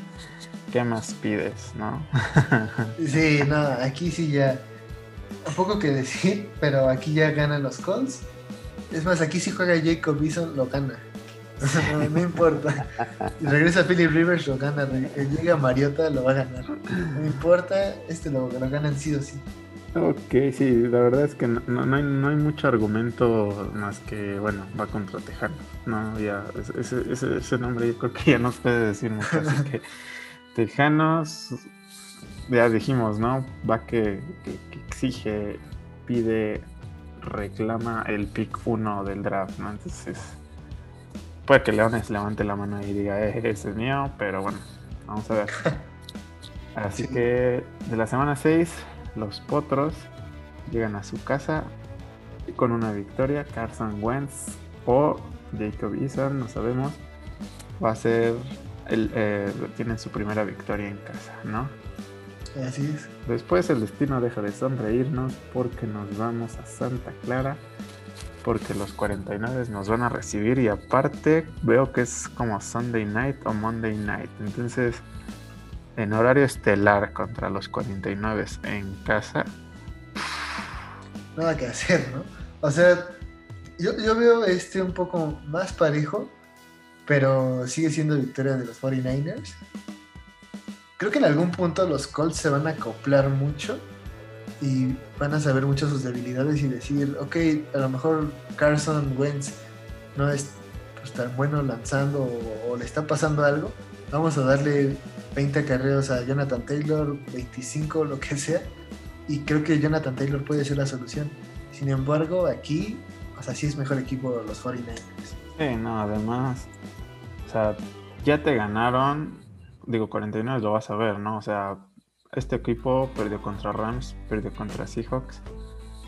¿Qué más pides, no? sí, no, aquí sí ya. Poco que decir, pero aquí ya ganan los Colts. Es más, aquí si juega Jacob Eason, lo gana. no, importa. Regresa Philip Rivers, lo gana. Llega Mariota, lo va a ganar. No importa, este lo, lo ganan sí o sí. Ok, sí, la verdad es que no, no, hay, no hay mucho argumento más que, bueno, va contra Tejano. No, ya, ese, ese, ese nombre yo creo que ya nos puede decir mucho. Así que Tejanos, ya dijimos, ¿no? Va que, exige, pide, reclama el pick 1 del draft, ¿no? Entonces, puede que Leones levante la mano y diga, eh, ese es mío, pero bueno, vamos a ver. Así que de la semana 6 los Potros llegan a su casa con una victoria. Carson Wentz o Jacob Eason, no sabemos. Va a ser. El, eh, tienen su primera victoria en casa, ¿no? Así es. Después el destino deja de sonreírnos porque nos vamos a Santa Clara. Porque los 49 nos van a recibir y aparte veo que es como Sunday night o Monday night. Entonces en horario estelar contra los 49 en casa. Nada que hacer, ¿no? O sea, yo, veo este un poco más parejo, pero sigue siendo victoria de los 49ers. Creo que en algún punto los Colts se van a acoplar mucho y van a saber mucho sus debilidades y decir, ok, a lo mejor Carson Wentz no es pues, tan bueno lanzando o, le está pasando algo, vamos a darle 20 carreras a Jonathan Taylor, 25, lo que sea. Y creo que Jonathan Taylor puede ser la solución. Sin embargo, aquí, o sea, sí es mejor equipo los 49ers. Sí, no, además, o sea, ya te ganaron, digo, 49 lo vas a ver, ¿no? O sea, este equipo perdió contra Rams, perdió contra Seahawks.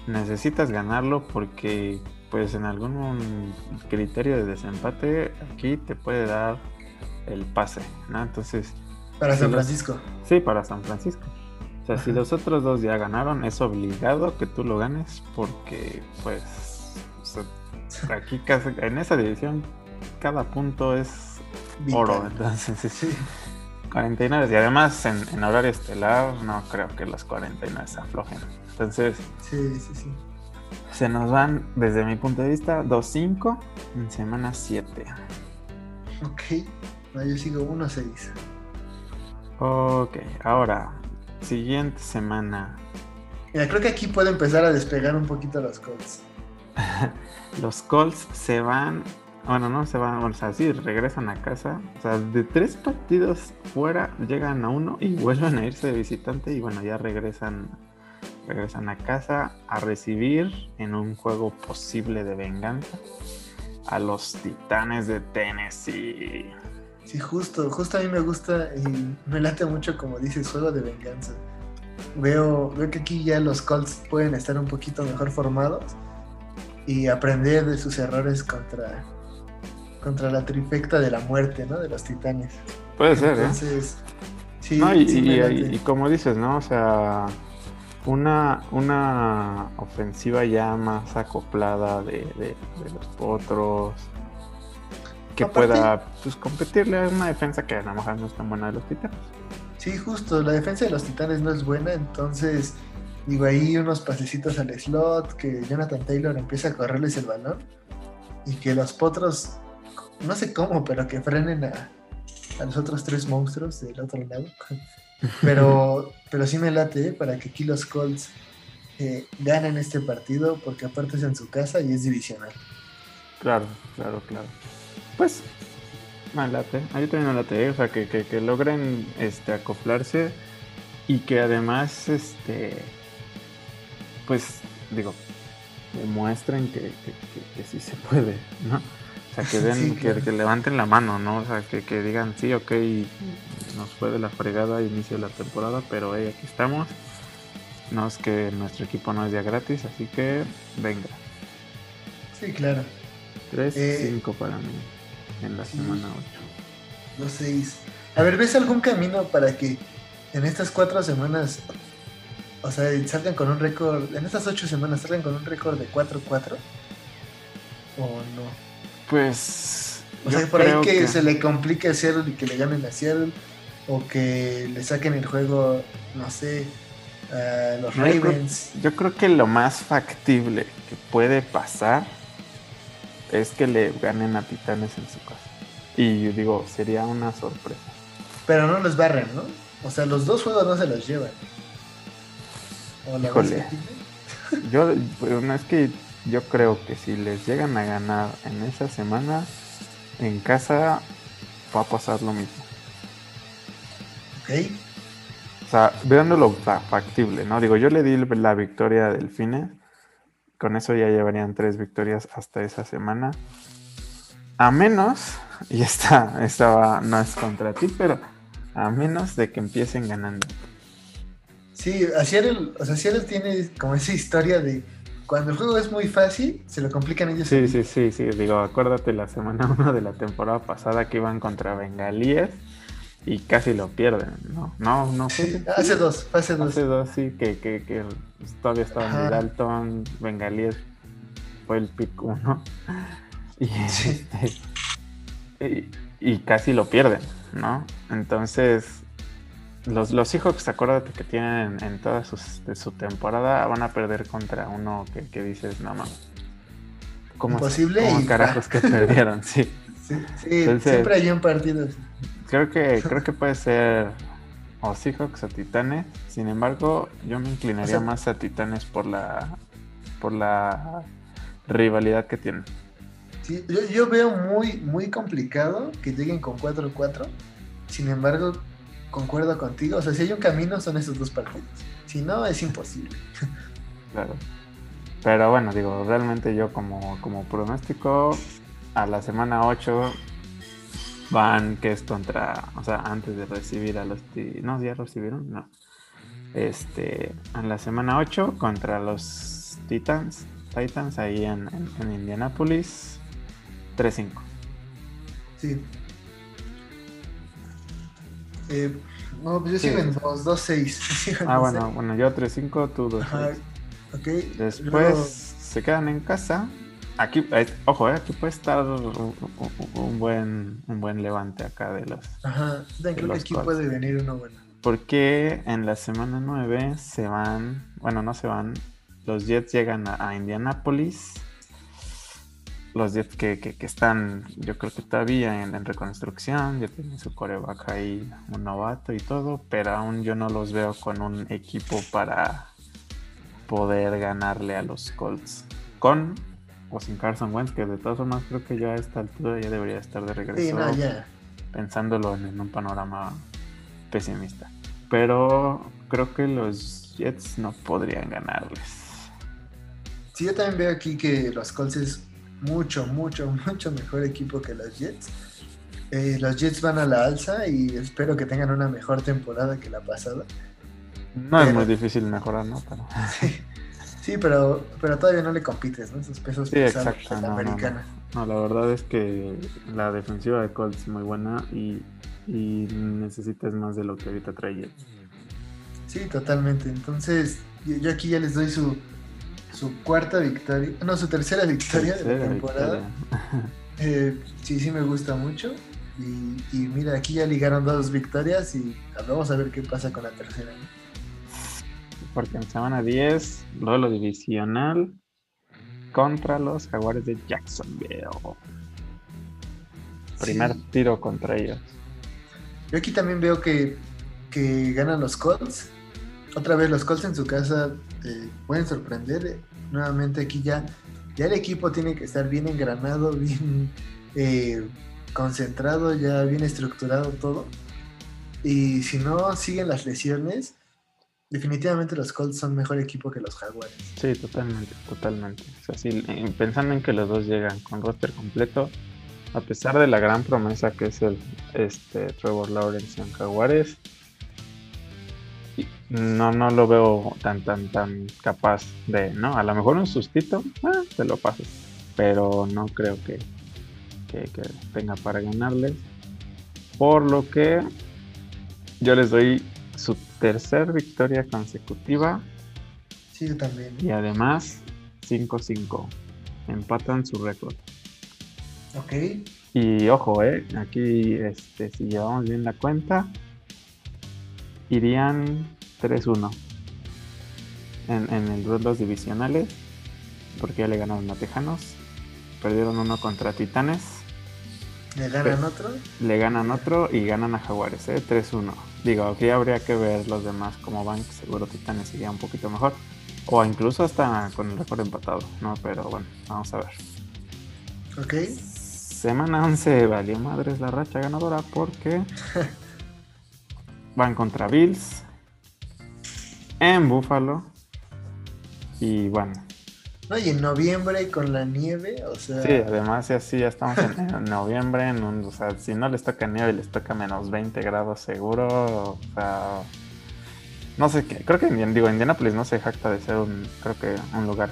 Necesitas ganarlo porque, pues, en algún criterio de desempate, aquí te puede dar el pase, ¿no? Entonces, para San Francisco. Sí, para San Francisco. O sea, si los otros dos ya ganaron, es obligado que tú lo ganes porque, pues, aquí en esa división cada punto es oro. Entonces, sí. 49 y además en, horario estelar no creo que los 49 se aflojen. Entonces, sí, sí, sí. Se nos van, desde mi punto de vista, 2-5 en semana 7. Ok, yo sigo 1-6. Ok, ahora, siguiente semana. Mira, creo que aquí puede empezar a despegar un poquito los Colts. los Colts se van, bueno, no se van, o sea, sí, regresan a casa. O sea, de tres partidos fuera llegan a uno y vuelven a irse de visitante y bueno, ya regresan, regresan a casa a recibir en un juego posible de venganza a los Titanes de Tennessee. Sí, justo, justo a mí me gusta y me late mucho como dices, juego de venganza. Veo, veo que aquí ya los Colts pueden estar un poquito mejor formados y aprender de sus errores contra, contra la trifecta de la muerte, ¿no? De los titanes. Puede ser, ¿eh? Entonces, sí, y, como dices, ¿no? O sea, una, una ofensiva ya más acoplada de, de los potros que pueda pues, competirle a una defensa que a lo mejor no es tan buena de los titanes. Sí, justo, la defensa de los titanes no es buena, entonces digo ahí unos pasecitos al slot, que Jonathan Taylor empieza a correrles el balón y que los potros, no sé cómo, pero que frenen a, los otros tres monstruos del otro lado. Pero, pero sí me late ¿eh? para que aquí los Colts eh, ganen este partido, porque aparte es en su casa y es divisional. Claro, claro, claro. Pues, me late. A mí también me late, ¿eh? o sea, que, que, logren este, acoplarse y que además, este, pues, digo, demuestren que, que, sí se puede, ¿no? O sea, que, den, que, levanten la mano, ¿no? O sea, que, digan, sí, ok, nos fue de la fregada inicio de la temporada, pero hey, aquí estamos. No es que nuestro equipo no es ya gratis, así que venga. Sí, claro. 3, 5 eh, para mí en la semana 8. 2, 6. A ver, ¿ves algún camino para que en estas cuatro semanas, o sea, salgan con un récord, en estas ocho semanas salgan con un récord de 4-4? ¿O no? Pues. O sea, por ahí que, se le complique a Seattle y que le ganen a Seattle, o que le saquen el juego, no sé, a los Ravens. yo creo que lo más factible que puede pasar es que le ganen a Titanes en su casa. Y yo digo, sería una sorpresa. Pero no los barren, ¿no? O sea, los dos juegos no se los llevan. ¿O la Híjole. Yo, no es que yo creo que si les llegan a ganar en esa semana, en casa va a pasar lo mismo. Ok. O sea, lo factible, ¿no? Digo, yo le di la victoria a Delfines. Con eso ya llevarían tres victorias hasta esa semana. A menos, y esta, esta no es contra ti, pero a menos de que empiecen ganando. Sí, Seattle, o sea, Seattle tiene como esa historia de cuando el juego es muy fácil, se lo complican ellos. Sí, sí, sí, sí. Digo, acuérdate la semana 1 de la temporada pasada que iban contra Bengalíes y casi lo pierden, ¿no? No, no fue. hace dos, hace dos. Hace dos, sí, que, que, que todavía estaba en Dalton, Bengalíes fue el pick 1. Y, este, y, y casi lo pierden. ¿no? Entonces, los, los Seahawks, acuérdate que tienen en toda su temporada, van a perder contra uno que, dices, no mames. ¿Cómo, Imposible ¿cómo carajos que perdieron? Sí. siempre hay un partido Creo que, creo que puede ser o Seahawks o Titanes. Sin embargo, yo me inclinaría más a Titanes por la por la rivalidad que tienen yo, veo muy, muy complicado que lleguen con 4-4. Sin embargo, concuerdo contigo. O sea, si hay un camino, son esos dos partidos. Si no, es imposible. Claro. Pero bueno, digo, realmente yo como, como pronóstico, a la semana 8 van, que es contra, o sea, antes de recibir a los... No, ya recibieron, no. Este, en la semana 8 contra los Titans, Titans ahí en, en, en Indianapolis. 3-5. Sí. Eh, no, pues yo sigo en 2-6. Ah, bueno, bueno, yo 3-5, tú 2-6. Ok. Después se quedan en casa. Aquí, eh, ojo, eh, aquí puede estar un, buen, un buen levante acá de los. Ajá, creo que aquí puede venir uno bueno. Porque en la semana 9 se van, bueno, no se van, los Jets llegan a, a Indianapolis los Jets que, están, yo creo que todavía en, reconstrucción, ya tienen su coreback ahí, un novato y todo, pero aún yo no los veo con un equipo para poder ganarle a los Colts. Con o sin Carson Wentz, que de todas formas creo que ya a esta altura ya debería estar de regreso. Pensándolo en, un panorama pesimista. Pero creo que los Jets no podrían ganarles. Sí, yo también veo aquí que los Colts es mucho, mucho, mucho mejor equipo que los Jets. Eh, los Jets van a la alza y espero que tengan una mejor temporada que la pasada. No es muy difícil mejorar, ¿no? Sí, pero, pero todavía no le compites, ¿no? Esos pesos sí, pesados exacto, la americana. No, la verdad es que la defensiva de Colts es muy buena y, y necesitas más de lo que ahorita trae Jets. Sí, totalmente. Entonces, yo aquí ya les doy su, su cuarta victoria, no, su tercera victoria de la temporada. Eh, sí, sí me gusta mucho. Y, mira, aquí ya ligaron dos victorias y vamos a ver qué pasa con la tercera. Porque en semana 10, lo divisional contra los Jaguares de Jacksonville. Primer tiro contra ellos. Yo aquí también veo que, que ganan los Colts. Otra vez los Colts en su casa eh, pueden sorprender nuevamente aquí ya, ya el equipo tiene que estar bien engranado, bien eh, concentrado, ya bien estructurado todo. Y si no siguen las lesiones, definitivamente los Colts son mejor equipo que los Jaguars. Sí, totalmente, totalmente. O sea, pensando en que los dos llegan con roster completo, a pesar de la gran promesa que es el este Trevor Lawrence en Jaguares, no, no lo veo tan, tan, tan capaz de, ¿no? A lo mejor un sustito, ah, te lo paso, pero no creo que, que, tenga para ganarles. Por lo que yo les doy su tercer victoria consecutiva. Sí, también. Y además 5-5. Empatan su récord. Ok. Y ojo, eh, aquí este, si llevamos bien la cuenta, irían 3-1 en, en el los divisionales, porque ya le ganaron a Tejanos, perdieron uno contra Titanes. ¿Le ganan otro? Le ganan otro y ganan a Jaguares, ¿eh? 3-1. Digo, aquí habría que ver los demás cómo van, seguro Titanes iría un poquito mejor. O incluso hasta con el récord empatado, ¿no? Pero bueno, vamos a ver. Ok. Semana 11 valió madres la racha ganadora porque van contra Bills en Buffalo. Y bueno. No, y en noviembre con la nieve, o sea. Sí, además, ya sí, ya estamos en, noviembre, en un, o sea, si no les toca nieve les toca menos 20 grados seguro, o sea. No sé qué, creo que digo, Indianapolis no se jacta de ser un, creo que un lugar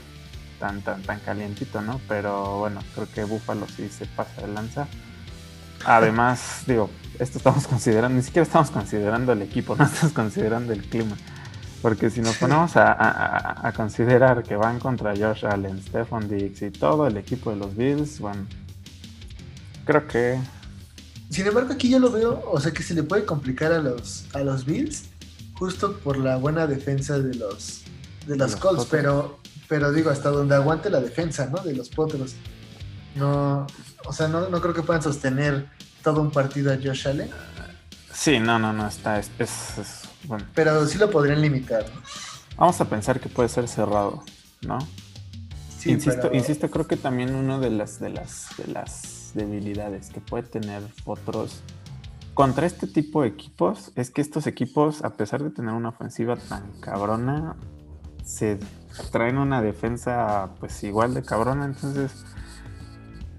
tan, tan, tan calientito, ¿no? Pero bueno, creo que Buffalo sí se pasa de lanza. Además, digo, esto estamos considerando, ni siquiera estamos considerando el equipo, no estamos considerando el clima. Porque si nos ponemos a, considerar que van contra Josh Allen, Stephon Diggs y todo el equipo de los Bills, bueno, creo que... Sin embargo, aquí yo lo veo, o sea que se le puede complicar a los, a los Bills, justo por la buena defensa de los, de los, Colts, pero, pero digo, hasta donde aguante la defensa, ¿no? De los Potros. No, o sea, no, no creo que puedan sostener todo un partido a Josh Allen. Sí, no, no, no, está, es pero sí lo podrían limitar. Vamos a pensar que puede ser cerrado, ¿no? Sí, insisto, insisto, creo que también una de las, de las, de las debilidades que puede tener otros contra este tipo de equipos es que estos equipos, a pesar de tener una ofensiva tan cabrona, se traen una defensa pues igual de cabrona, entonces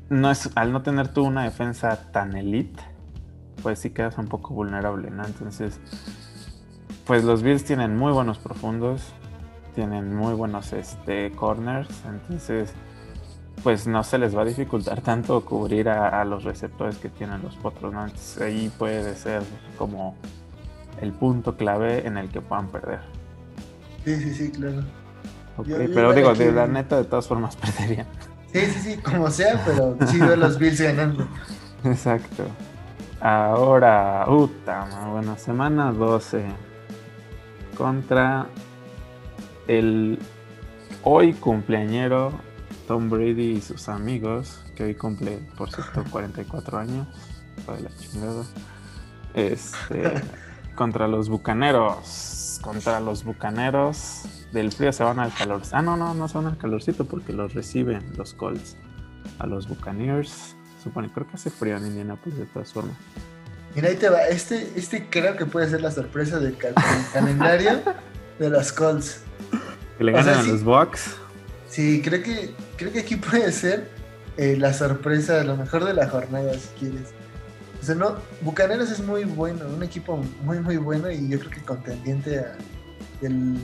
no es al no tener tú una defensa tan elite, pues sí quedas un poco vulnerable, ¿no? Entonces, pues los Bills tienen muy buenos profundos, tienen muy buenos este, corners, entonces pues no se les va a dificultar tanto cubrir a, los receptores que tienen los potros, ¿no? Entonces ahí puede ser como el punto clave en el que puedan perder. Sí, sí, sí, claro. pero digo, de la neta de todas formas perderían. Sí, sí, sí, como sea, pero sí veo los Bills ganando. Exacto. Ahora, puta, bueno, semana 12 contra el hoy cumpleañero Tom Brady y sus amigos, que hoy cumple, por cierto, 44 años. De la chingada. Este, contra los bucaneros. Contra los bucaneros. Del frío se van al calor. Ah, no, no, no se van al calorcito porque los reciben los Colts. A los Buccaneers. Supone, creo que hace frío en Indianapolis de todas formas. Mira, ahí te va. Este, este creo que puede ser la sorpresa del, calendario de los Colts. Que le ganan a los Bucks. Sí, creo que, creo que aquí puede ser eh, la sorpresa, lo mejor de la jornada, si quieres. O sea, no, Bucaneros es muy bueno, un equipo muy, muy bueno y yo creo que contendiente a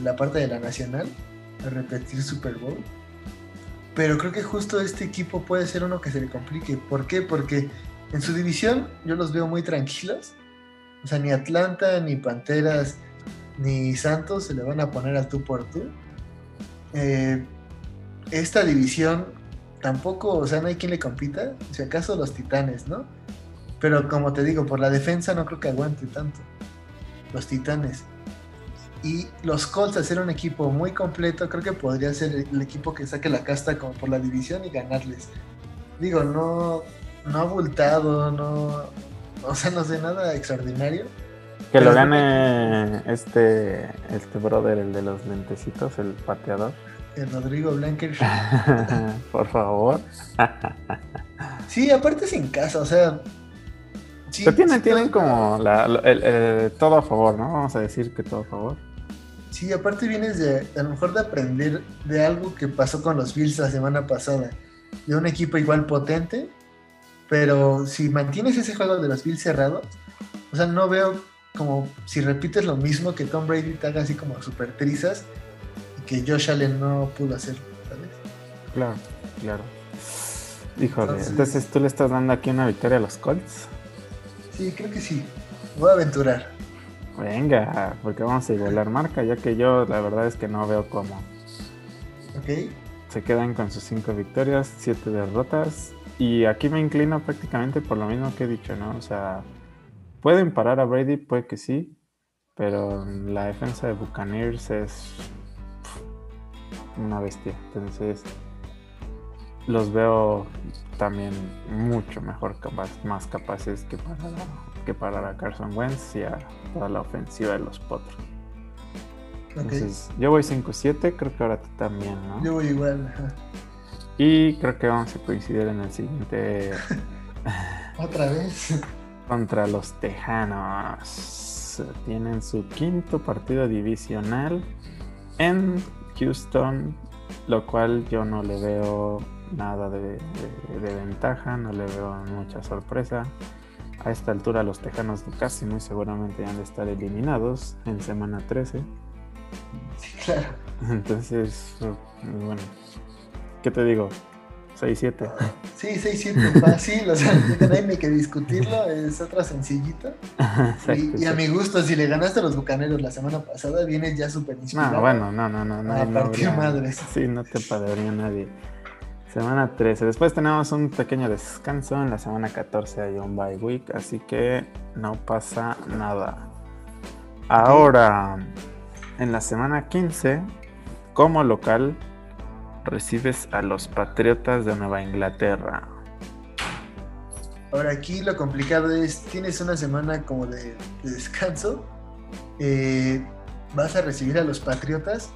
la parte de la nacional a repetir Super Bowl. Pero creo que justo este equipo puede ser uno que se le complique. ¿Por qué? Porque en su división yo los veo muy tranquilos. O sea, ni Atlanta, ni Panteras, ni Santos se le van a poner al tú por tú. Eh, esta división tampoco, o sea, no hay quien le compita. Si acaso los Titanes, ¿no? Pero como te digo, por la defensa no creo que aguante tanto. Los Titanes. Y los Colts, a ser un equipo muy completo, creo que podría ser el equipo que saque la casta como por la división y ganarles. Digo, no, no abultado, no, o sea, no sé nada extraordinario. Que lo gane este, este brother, el de los lentecitos, el pateador. El Rodrigo Blanker. Por favor. sí, aparte es en casa, o sea. Sí, tienen, tienen como todo a favor, ¿no? Vamos a decir que todo a favor. Sí, aparte vienes de, a lo mejor de aprender de algo que pasó con los Bills la semana pasada. De un equipo igual potente, pero si mantienes ese juego de los Bills cerrados, o sea, no veo como si repites lo mismo que Tom Brady te haga así como super trizas y que Josh Allen no pudo hacer, ¿sabes? Claro, claro. Híjole, entonces, tú le estás dando aquí una victoria a los Colts. Sí, creo que sí. Voy a aventurar. Venga, porque vamos a igualar marca, ya que yo la verdad es que no veo cómo. Ok. Se quedan con sus cinco victorias, siete derrotas. Y aquí me inclino prácticamente por lo mismo que he dicho, ¿no? O sea, pueden parar a Brady, puede que sí, pero la defensa de Buccaneers es una bestia. Entonces, los veo también mucho mejor, más capaces que parar, a, que parar a Carson Wentz y a toda la ofensiva de los Potros. Entonces, yo voy 5-7, creo que ahora tú también, ¿no? Yo voy igual. Y creo que vamos a coincidir en el siguiente. Otra vez. Contra los Tejanos. Tienen su quinto partido divisional en Houston, lo cual yo no le veo nada de, ventaja, no le veo mucha sorpresa. A esta altura los Tejanos casi muy seguramente han de estar eliminados en semana 13. Sí, claro. Entonces, bueno, ¿qué te digo? 6-7. Sí, 6-7, fácil, o sea, no hay ni que discutirlo, es otra sencillita. y, a mi gusto, si le ganaste a los bucaneros la semana pasada, vienes ya súper inspirado. No, bueno, no, no, no. no, a partir madres. Sí, no te padría nadie. Semana 13. Después tenemos un pequeño descanso. En la semana 14 hay un bye week, así que no pasa nada. Ahora, en la semana 15, como local, recibes a los Patriotas de Nueva Inglaterra. Ahora aquí lo complicado es, tienes una semana como de, descanso, eh, vas a recibir a los Patriotas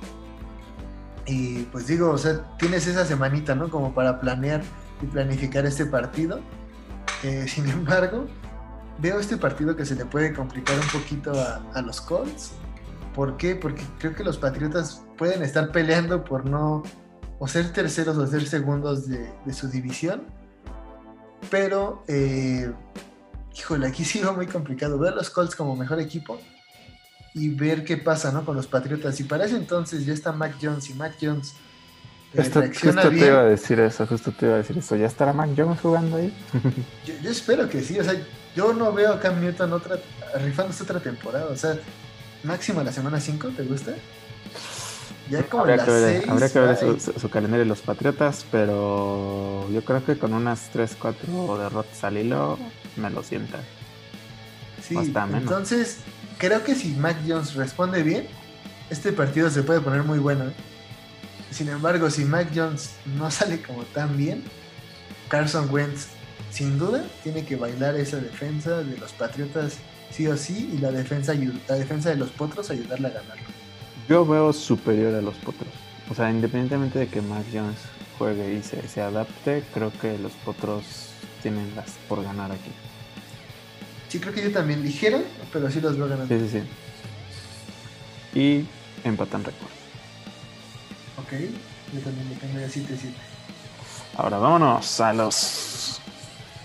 y pues digo, o sea, tienes esa semanita, ¿no? Como para planear y planificar este partido. Eh, sin embargo, veo este partido que se le puede complicar un poquito a, los Colts. ¿Por qué? Porque creo que los Patriotas pueden estar peleando por no o ser terceros o ser segundos de, su división. Pero, eh, híjole, aquí sí va muy complicado. Veo a los Colts como mejor equipo y ver qué pasa ¿no? con los Patriotas. Y para ese entonces ya está Mac Jones y Mac Jones. Eh, justo, te iba a decir eso, justo te iba a decir eso. ¿Ya estará Mac Jones jugando ahí? yo, espero que sí, o sea, yo no veo a Cam Newton otra, rifándose otra temporada, o sea, máximo la semana 5, ¿te gusta? Ya como habría, que ver, habría que ver su, calendario de los Patriotas, pero yo creo que con unas 3, 4 derrotas al hilo me lo sientan. Sí, entonces creo que si Mac Jones responde bien, este partido se puede poner muy bueno. ¿eh? Sin embargo, si Mac Jones no sale como tan bien, Carson Wentz sin duda tiene que bailar esa defensa de los Patriotas sí o sí y la defensa, la defensa de los Potros ayudarle a ganarlo. Yo veo superior a los Potros. O sea, independientemente de que Mac Jones juegue y se, se adapte, creo que los Potros tienen las por ganar aquí. Sí, creo que yo también ligero, pero sí los veo ganando. Sí, sí, sí. Y empatan récord. Ok, yo también lo tengo ya 7-7. Ahora vámonos a los.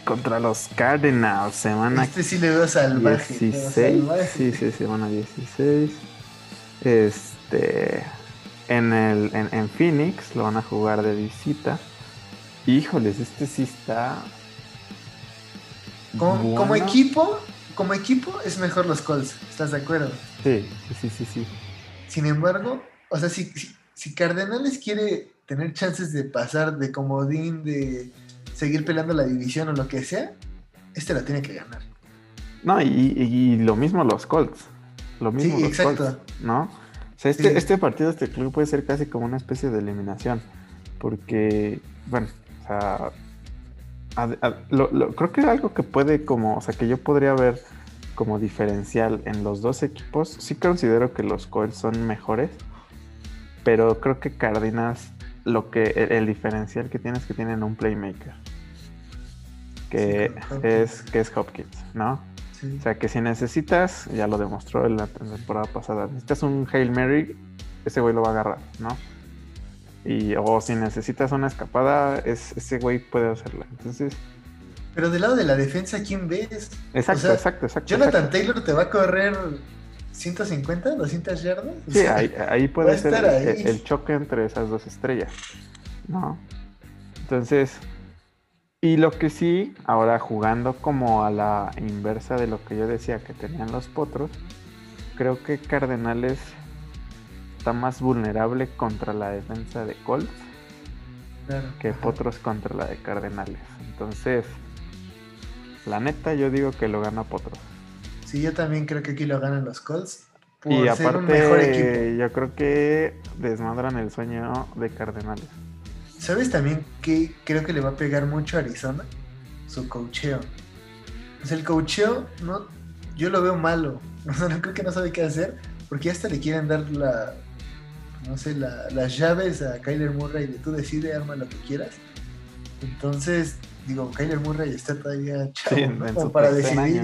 Contra los Cardinals, semana. Este sí le veo salvaje. 16. Sí, sí, semana 16. Este. En, el, en, en Phoenix lo van a jugar de visita. Híjoles, este sí está como, equipo, como equipo es mejor los Colts, ¿estás de acuerdo? Sí, sí, sí, sí. Sin embargo, o sea, si, si, Cardenales quiere tener chances de pasar de comodín, de seguir peleando la división o lo que sea, este la tiene que ganar. No, y, lo mismo los Colts. Lo mismo los Colts, ¿no? O sea, este, este partido, este club puede ser casi como una especie de eliminación. Porque, bueno, o sea, creo que algo que puede como, o sea, que yo podría ver como diferencial en los dos equipos, sí considero que los Colts son mejores, pero creo que Cardinals, lo que el, diferencial que tiene es que tienen un playmaker, que es que es Hopkins, ¿no? O sea, que si necesitas, ya lo demostró en la temporada pasada, necesitas un Hail Mary, ese güey lo va a agarrar, ¿no? Y, o si necesitas una escapada, es, ese güey puede hacerla. Entonces, Pero del lado de la defensa, ¿quién ves? Exacto, exacto, exacto. Jonathan Taylor te va a correr 150, 200 yardas. Sí, ahí, puede ser el, choque entre esas dos estrellas. ¿no? Entonces, y lo que sí, ahora jugando como a la inversa de lo que yo decía que tenían los potros, creo que Cardenales está más vulnerable contra la defensa de Colts que Potros contra la de Cardenales. Entonces, la neta, yo digo que lo gana Potros. Sí, yo también creo que aquí lo ganan los Colts. y aparte, yo creo que desmadran el sueño de Cardenales. ¿Sabes también que creo que le va a pegar mucho a Arizona? Su cocheo. Pues el cocheo, no, yo lo veo malo. no creo que no sabe qué hacer. Porque hasta le quieren dar la, no sé, las llaves a Kyler Murray de tú decide, arma lo que quieras. Entonces, digo, Kyler Murray está todavía chavo, para decidir.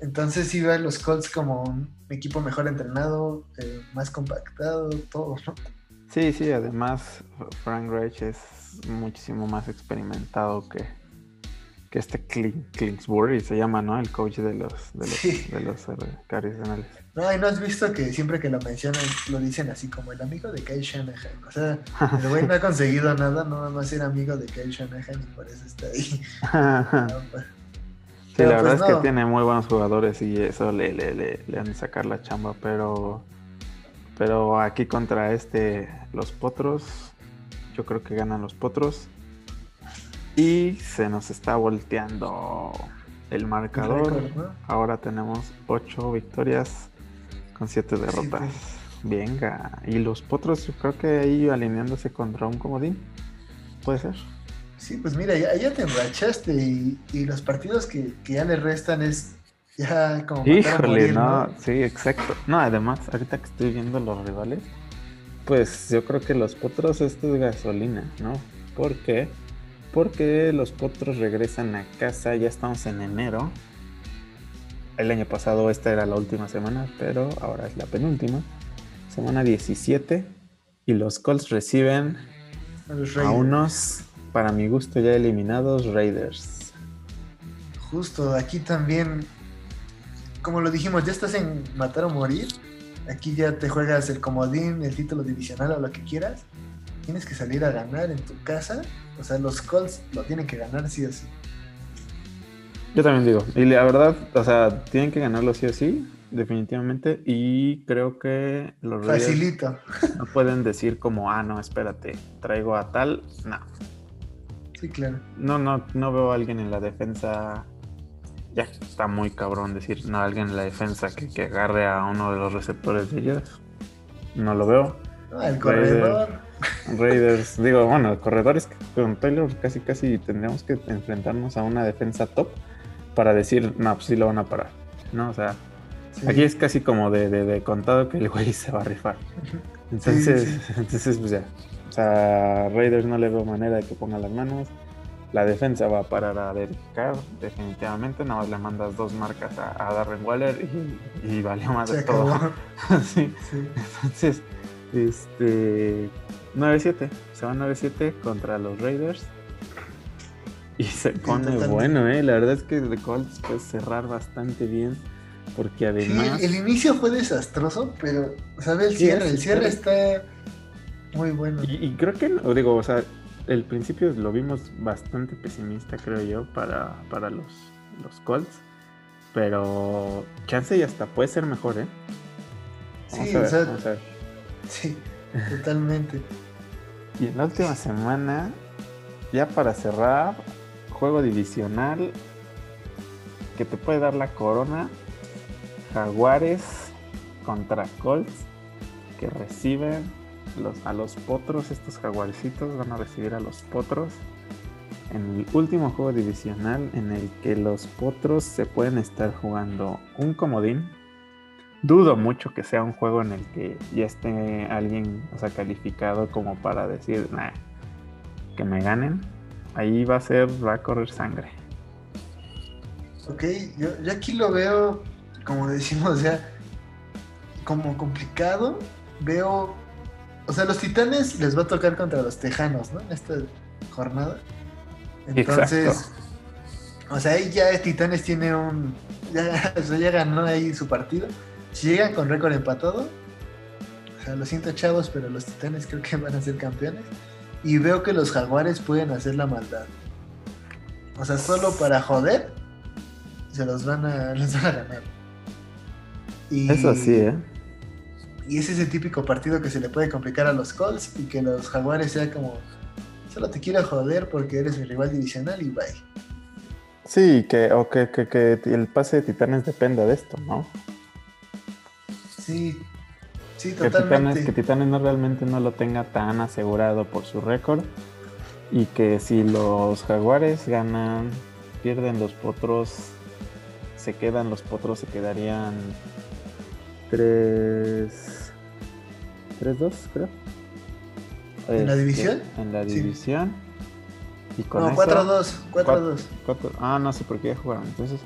entonces sí a los Colts como un equipo mejor entrenado, eh, más compactado, todo, ¿no? Sí, sí, además Frank Reich es muchísimo más experimentado que, que este Kingsbury, se llama, ¿no? El coach de los, de los, de los eh, No, y no has visto que siempre que lo mencionan lo dicen así como el amigo de Kyle Shanahan. O sea, el güey no ha conseguido nada, no va a ser amigo de Kyle Shanahan y por eso está ahí. Pues, sí, la verdad pues es que tiene muy buenos jugadores y eso le, le, le, le han de sacar la chamba, pero pero aquí contra este, los potros, yo creo que ganan los potros. Y se nos está volteando el marcador. Ahora tenemos 8 victorias con 7 derrotas. Venga. Y los potros, yo creo que ahí alineándose contra un comodín. ¿Puede ser? Sí, pues mira, ya, te enrachaste y, los partidos que, que, ya le restan es ya como Híjole, no, sí, exacto. No, además, ahorita que estoy viendo los rivales, pues yo creo que los potros esto es gasolina, ¿no? ¿Por qué? Porque los potros regresan a casa, ya estamos en enero. El año pasado esta era la última semana, pero ahora es la penúltima. Semana 17 y los Colts reciben a unos, para mi gusto ya eliminados, Raiders. Justo, aquí también como lo dijimos, ya estás en matar o morir. Aquí ya te juegas el comodín, el título divisional o lo que quieras. Tienes que salir a ganar en tu casa. O sea, los Colts lo tienen que ganar sí o sí. Yo también digo. Y la verdad, o sea, tienen que ganarlo sí o sí, definitivamente. Y creo que los Facilito. no pueden decir como, ah, no, espérate, traigo a tal. No. Sí, claro. No, no, no veo a alguien en la defensa ya está muy cabrón decir, no, alguien en la defensa que, agarre a uno de los receptores de ellos. No lo veo. Ah, el corredor. Raiders, digo, bueno, corredores con Taylor casi casi tendríamos que enfrentarnos a una defensa top para decir, no, pues sí lo van a parar. ¿No? O sea, aquí es casi como de, contado que el güey se va a rifar. Entonces, entonces pues ya. O sea, Raiders no le veo manera de que ponga las manos. La defensa va a parar a verificar, definitivamente. Nada más le mandas dos marcas a, Darren Waller y, y valió más de todo. sí. Entonces, este. 9-7. Se va 9-7 contra los Raiders. Y se pone bueno, ¿eh? La verdad es que The Colts puede cerrar bastante bien. Porque además. el inicio fue desastroso, pero, ¿sabes? El cierre, el cierre está muy bueno. Y, y creo que, digo, o sea, el principio lo vimos bastante pesimista, creo yo, para, para los, los Colts. Pero chance y hasta puede ser mejor, ¿eh? sí, o sea, sí, totalmente. y en la última semana, ya para cerrar, juego divisional que te puede dar la corona. Jaguares contra Colts que reciben a los potros, estos jaguarcitos van a recibir a los potros en el último juego divisional en el que los potros se pueden estar jugando un comodín. Dudo mucho que sea un juego en el que ya esté alguien o sea, calificado como para decir que me ganen. Ahí va a ser, va a correr sangre. Ok, yo, yo aquí lo veo, como decimos ya, como complicado. Veo o sea, los titanes les va a tocar contra los tejanos, ¿no? En esta jornada. Entonces, O sea, ahí ya Titanes tiene un. Ya, o sea, ya ganó ahí su partido. Si llegan con récord empatado, o sea, lo siento, chavos, pero los Titanes creo que van a ser campeones. Y veo que los Jaguares pueden hacer la maldad. O sea, solo para joder, se los van a, los van a ganar. Y, Eso sí, ¿eh? Y es ese típico partido que se le puede complicar a los Colts y que los Jaguares sea como, solo te quiero joder porque eres mi rival divisional y bye. Sí, que, o que, que, que el pase de Titanes dependa de esto, ¿no? Sí, sí, Que totalmente. Titanes, que Titanes no realmente no lo tenga tan asegurado por su récord. Y que si los Jaguares ganan, pierden los potros, se quedan los potros, se quedarían 3 3-2, creo. ¿En la Este, división? En la Sí. división. Y con No, eso- 4-2, 4-2. Cuatro- ah, no sé por qué ya jugaron. Entonces,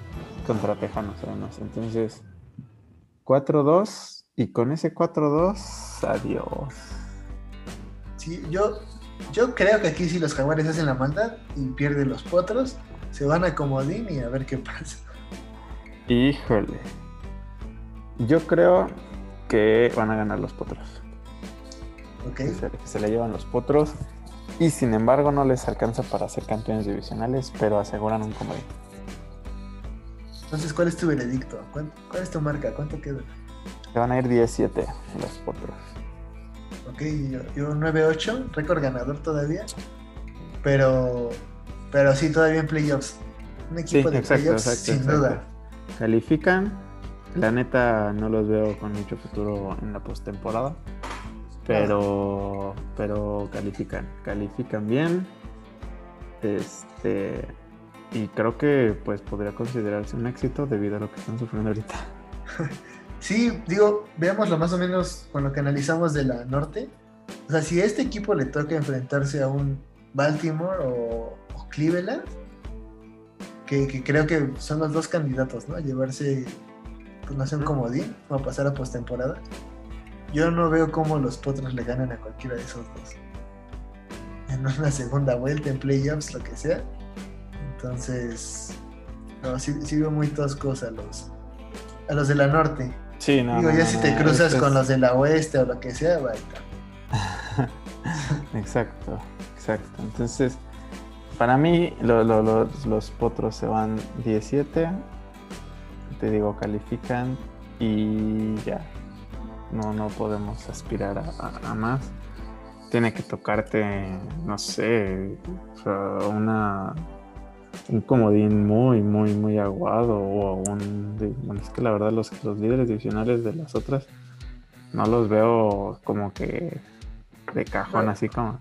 contra Tejanos, además. Entonces, 4-2. Y con ese 4-2, adiós. Sí, yo, yo creo que aquí si los jaguares hacen la maldad y pierden los potros, se van a comodín y a ver qué pasa. Híjole. Yo creo que van a ganar los potros. ¿Ok? Que se, que se le llevan los potros. Y sin embargo, no les alcanza para ser campeones divisionales, pero aseguran un comodín. Entonces, ¿cuál es tu veredicto? ¿Cuál, cuál es tu marca? ¿Cuánto queda? Se van a ir 17 los potros. Ok, yo, yo 9-8, récord ganador todavía. Pero, pero sí, todavía en playoffs. Un Sí, equipo de exacto, playoffs, exacto, sin exacto. duda. Califican. La neta no los veo con mucho futuro en la postemporada. Pero, pero califican, califican bien. Este y creo que pues podría considerarse un éxito debido a lo que están sufriendo ahorita. Sí, digo, veámoslo más o menos con lo que analizamos de la norte. O sea, si a este equipo le toca enfrentarse a un Baltimore o, Cleveland, que, que creo que son los dos candidatos, ¿no? A llevarse, pues no sé, un comodín o a pasar a postemporada. Yo no veo cómo los Potros le ganan a cualquiera de esos dos. En una segunda vuelta, en playoffs, lo que sea. Entonces, no, sí, sí veo muy toscos a los, a los de la norte. Sí, no. Digo, no, ya no, si no, te cruzas este con es- los de la oeste o lo que sea, va Exacto, exacto. Entonces, para mí lo- lo- los- los potros se van 17. Te digo, califican y ya. No, no podemos aspirar a, a- a más. Tiene que tocarte, no sé, o sea, una un comodín muy, muy, muy aguado o un... Bueno, es que la verdad los, los líderes divisionales de las otras no los veo como que de cajón, así como...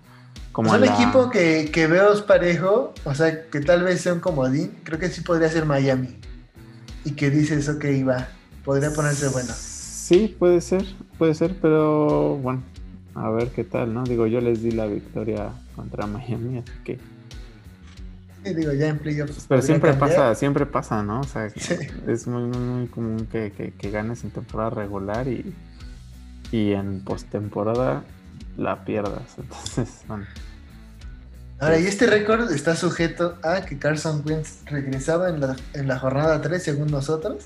como un la- equipo que, que veo es parejo, o sea, que tal vez sea un comodín, creo que sí podría ser Miami. Y que dices, ok, va, podría ponerse bueno. Sí, puede ser, puede ser, pero bueno, a ver qué tal, ¿no? Digo, yo les di la victoria contra Miami, así que... Y digo, ya en playoffs. Pero siempre cambiar. pasa, siempre pasa, ¿no? O sea, Sí. es muy, muy, muy común que, que- que ganes en temporada regular y, y en postemporada la pierdas. Entonces, bueno, Ahora, y este récord está sujeto a que Carson Wentz regresaba en la, en la jornada 3 según nosotros.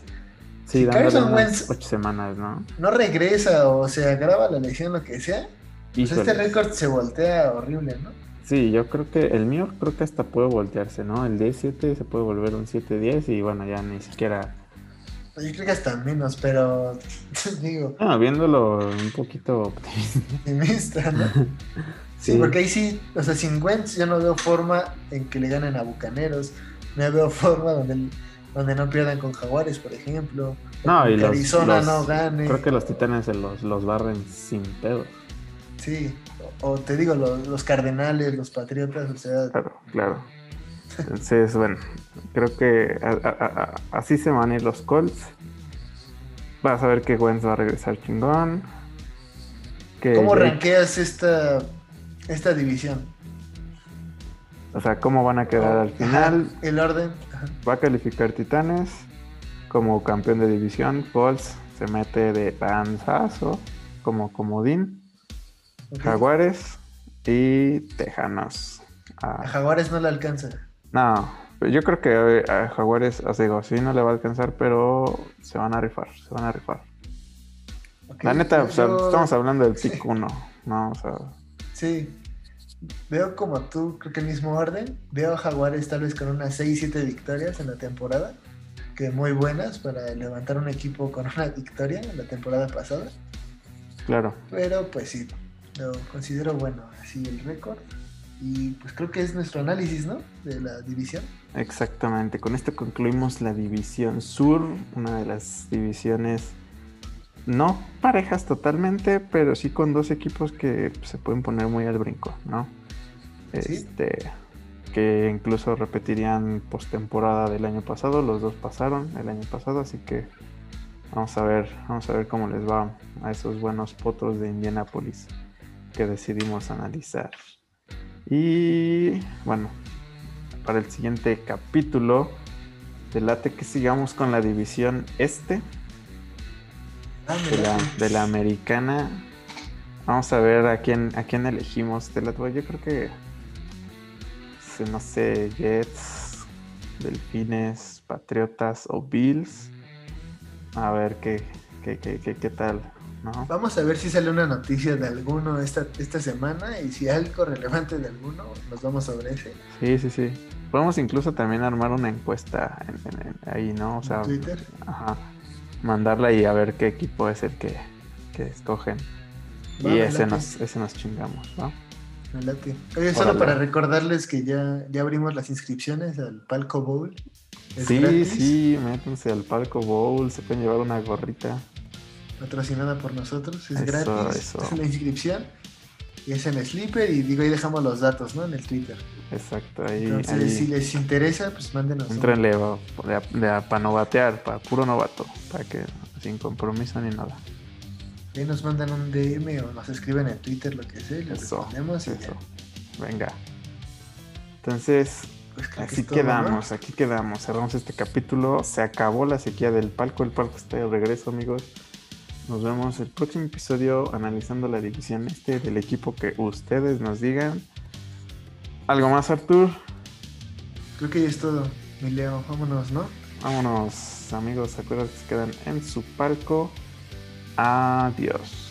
sí, Si Carson Wentz- ocho semanas, ¿no? No regresa o se agrava la lesión, lo que sea. Pues este récord se voltea horrible, ¿no? Sí, yo creo que el mío creo que hasta puede voltearse, ¿no? El 10-7 se puede volver un 7-10 y bueno, ya ni siquiera... Yo creo que hasta menos, pero digo, Bueno, viéndolo un poquito optimista, ¿no? Sí, Sí. porque ahí sí, o sea, sin Wentz yo no veo forma en que le ganen a Bucaneros, no veo forma donde, donde no pierdan con Jaguares, por ejemplo, No, y que los, Arizona los- no gane, Creo que los titanes se los, los barren sin pedo. sí, o, o te digo, los, los Cardenales, los Patriotas, o sea, Claro, claro. Entonces, bueno, creo que a- a- a- así se van a ir los Colts. Vas a ver que Wentz va a regresar chingón. Que ¿cómo ranqueas esta, esta división? O sea, cómo van a quedar al final. Ajá, el orden, ajá. Va a calificar Titanes como campeón de división. Colts se mete de panzazo como comodín. Jaguares y Tejanos. Ah, A Jaguares no le alcanza. no, Yo creo que a Jaguares, sea, digo, sí no le va a alcanzar, pero se van a rifar, se van a rifar. La neta, estamos hablando del pick 1, ¿no? O sea... Sí, veo como tú, creo que el mismo orden. Veo a Jaguares tal vez con unas 6-7 victorias en la temporada, que muy buenas para levantar un equipo con una victoria en la temporada pasada. Claro. Pero pues sí, lo considero bueno, así el récord. Y pues creo que es nuestro análisis, ¿no? De la división. Exactamente, con esto concluimos la división sur, una de las divisiones no parejas totalmente, pero sí con dos equipos que se pueden poner muy al brinco, ¿no? Este, que incluso repetirían postemporada del año pasado, los dos pasaron el año pasado, así que vamos a ver, vamos a ver cómo les va a esos buenos potros de Indianapolis que decidimos analizar. Y bueno, para el siguiente capítulo, delate que sigamos con la división este Ah, de, la, americana. Vamos a ver a quién, a quién elegimos. De la, yo creo que. No sé, Jets, Delfines, Patriotas o Bills. A ver qué, qué, qué, qué, tal. Vamos a ver si sale una noticia de alguno esta, esta semana y si algo relevante de alguno, nos vamos sobre ese. Sí, sí, sí. Podemos incluso también armar una encuesta ahí, ¿no? O sea, Twitter. Ajá mandarla y a ver qué equipo es el que, escogen. y ese nos, ese nos chingamos, ¿no? Oye, solo para recordarles que ya, ya abrimos las inscripciones al Palco Bowl. sí, sí, métanse al Palco Bowl, se pueden llevar una gorrita. Patrocinada por nosotros, es gratis. Es la inscripción y es en Sleeper y digo ahí dejamos los datos, ¿no? En el Twitter. Exacto, ahí. Entonces, si les interesa, pues mándenos. Entrenle para novatear, para puro novato, para que sin compromiso ni nada. Ahí nos mandan un DM o nos escriben en Twitter, lo que sea, y les eso, eso. Venga. Entonces, pues así quedamos, aquí quedamos. Cerramos este capítulo. Se acabó la sequía del palco. El palco está de regreso, amigos. Nos vemos el próximo episodio analizando la división este del equipo que ustedes nos digan. ¿Algo más, Artur? Creo que ya es todo, mi Leo. Vámonos, ¿no? Vámonos, amigos. Acuérdense que se quedan en su palco. Adiós.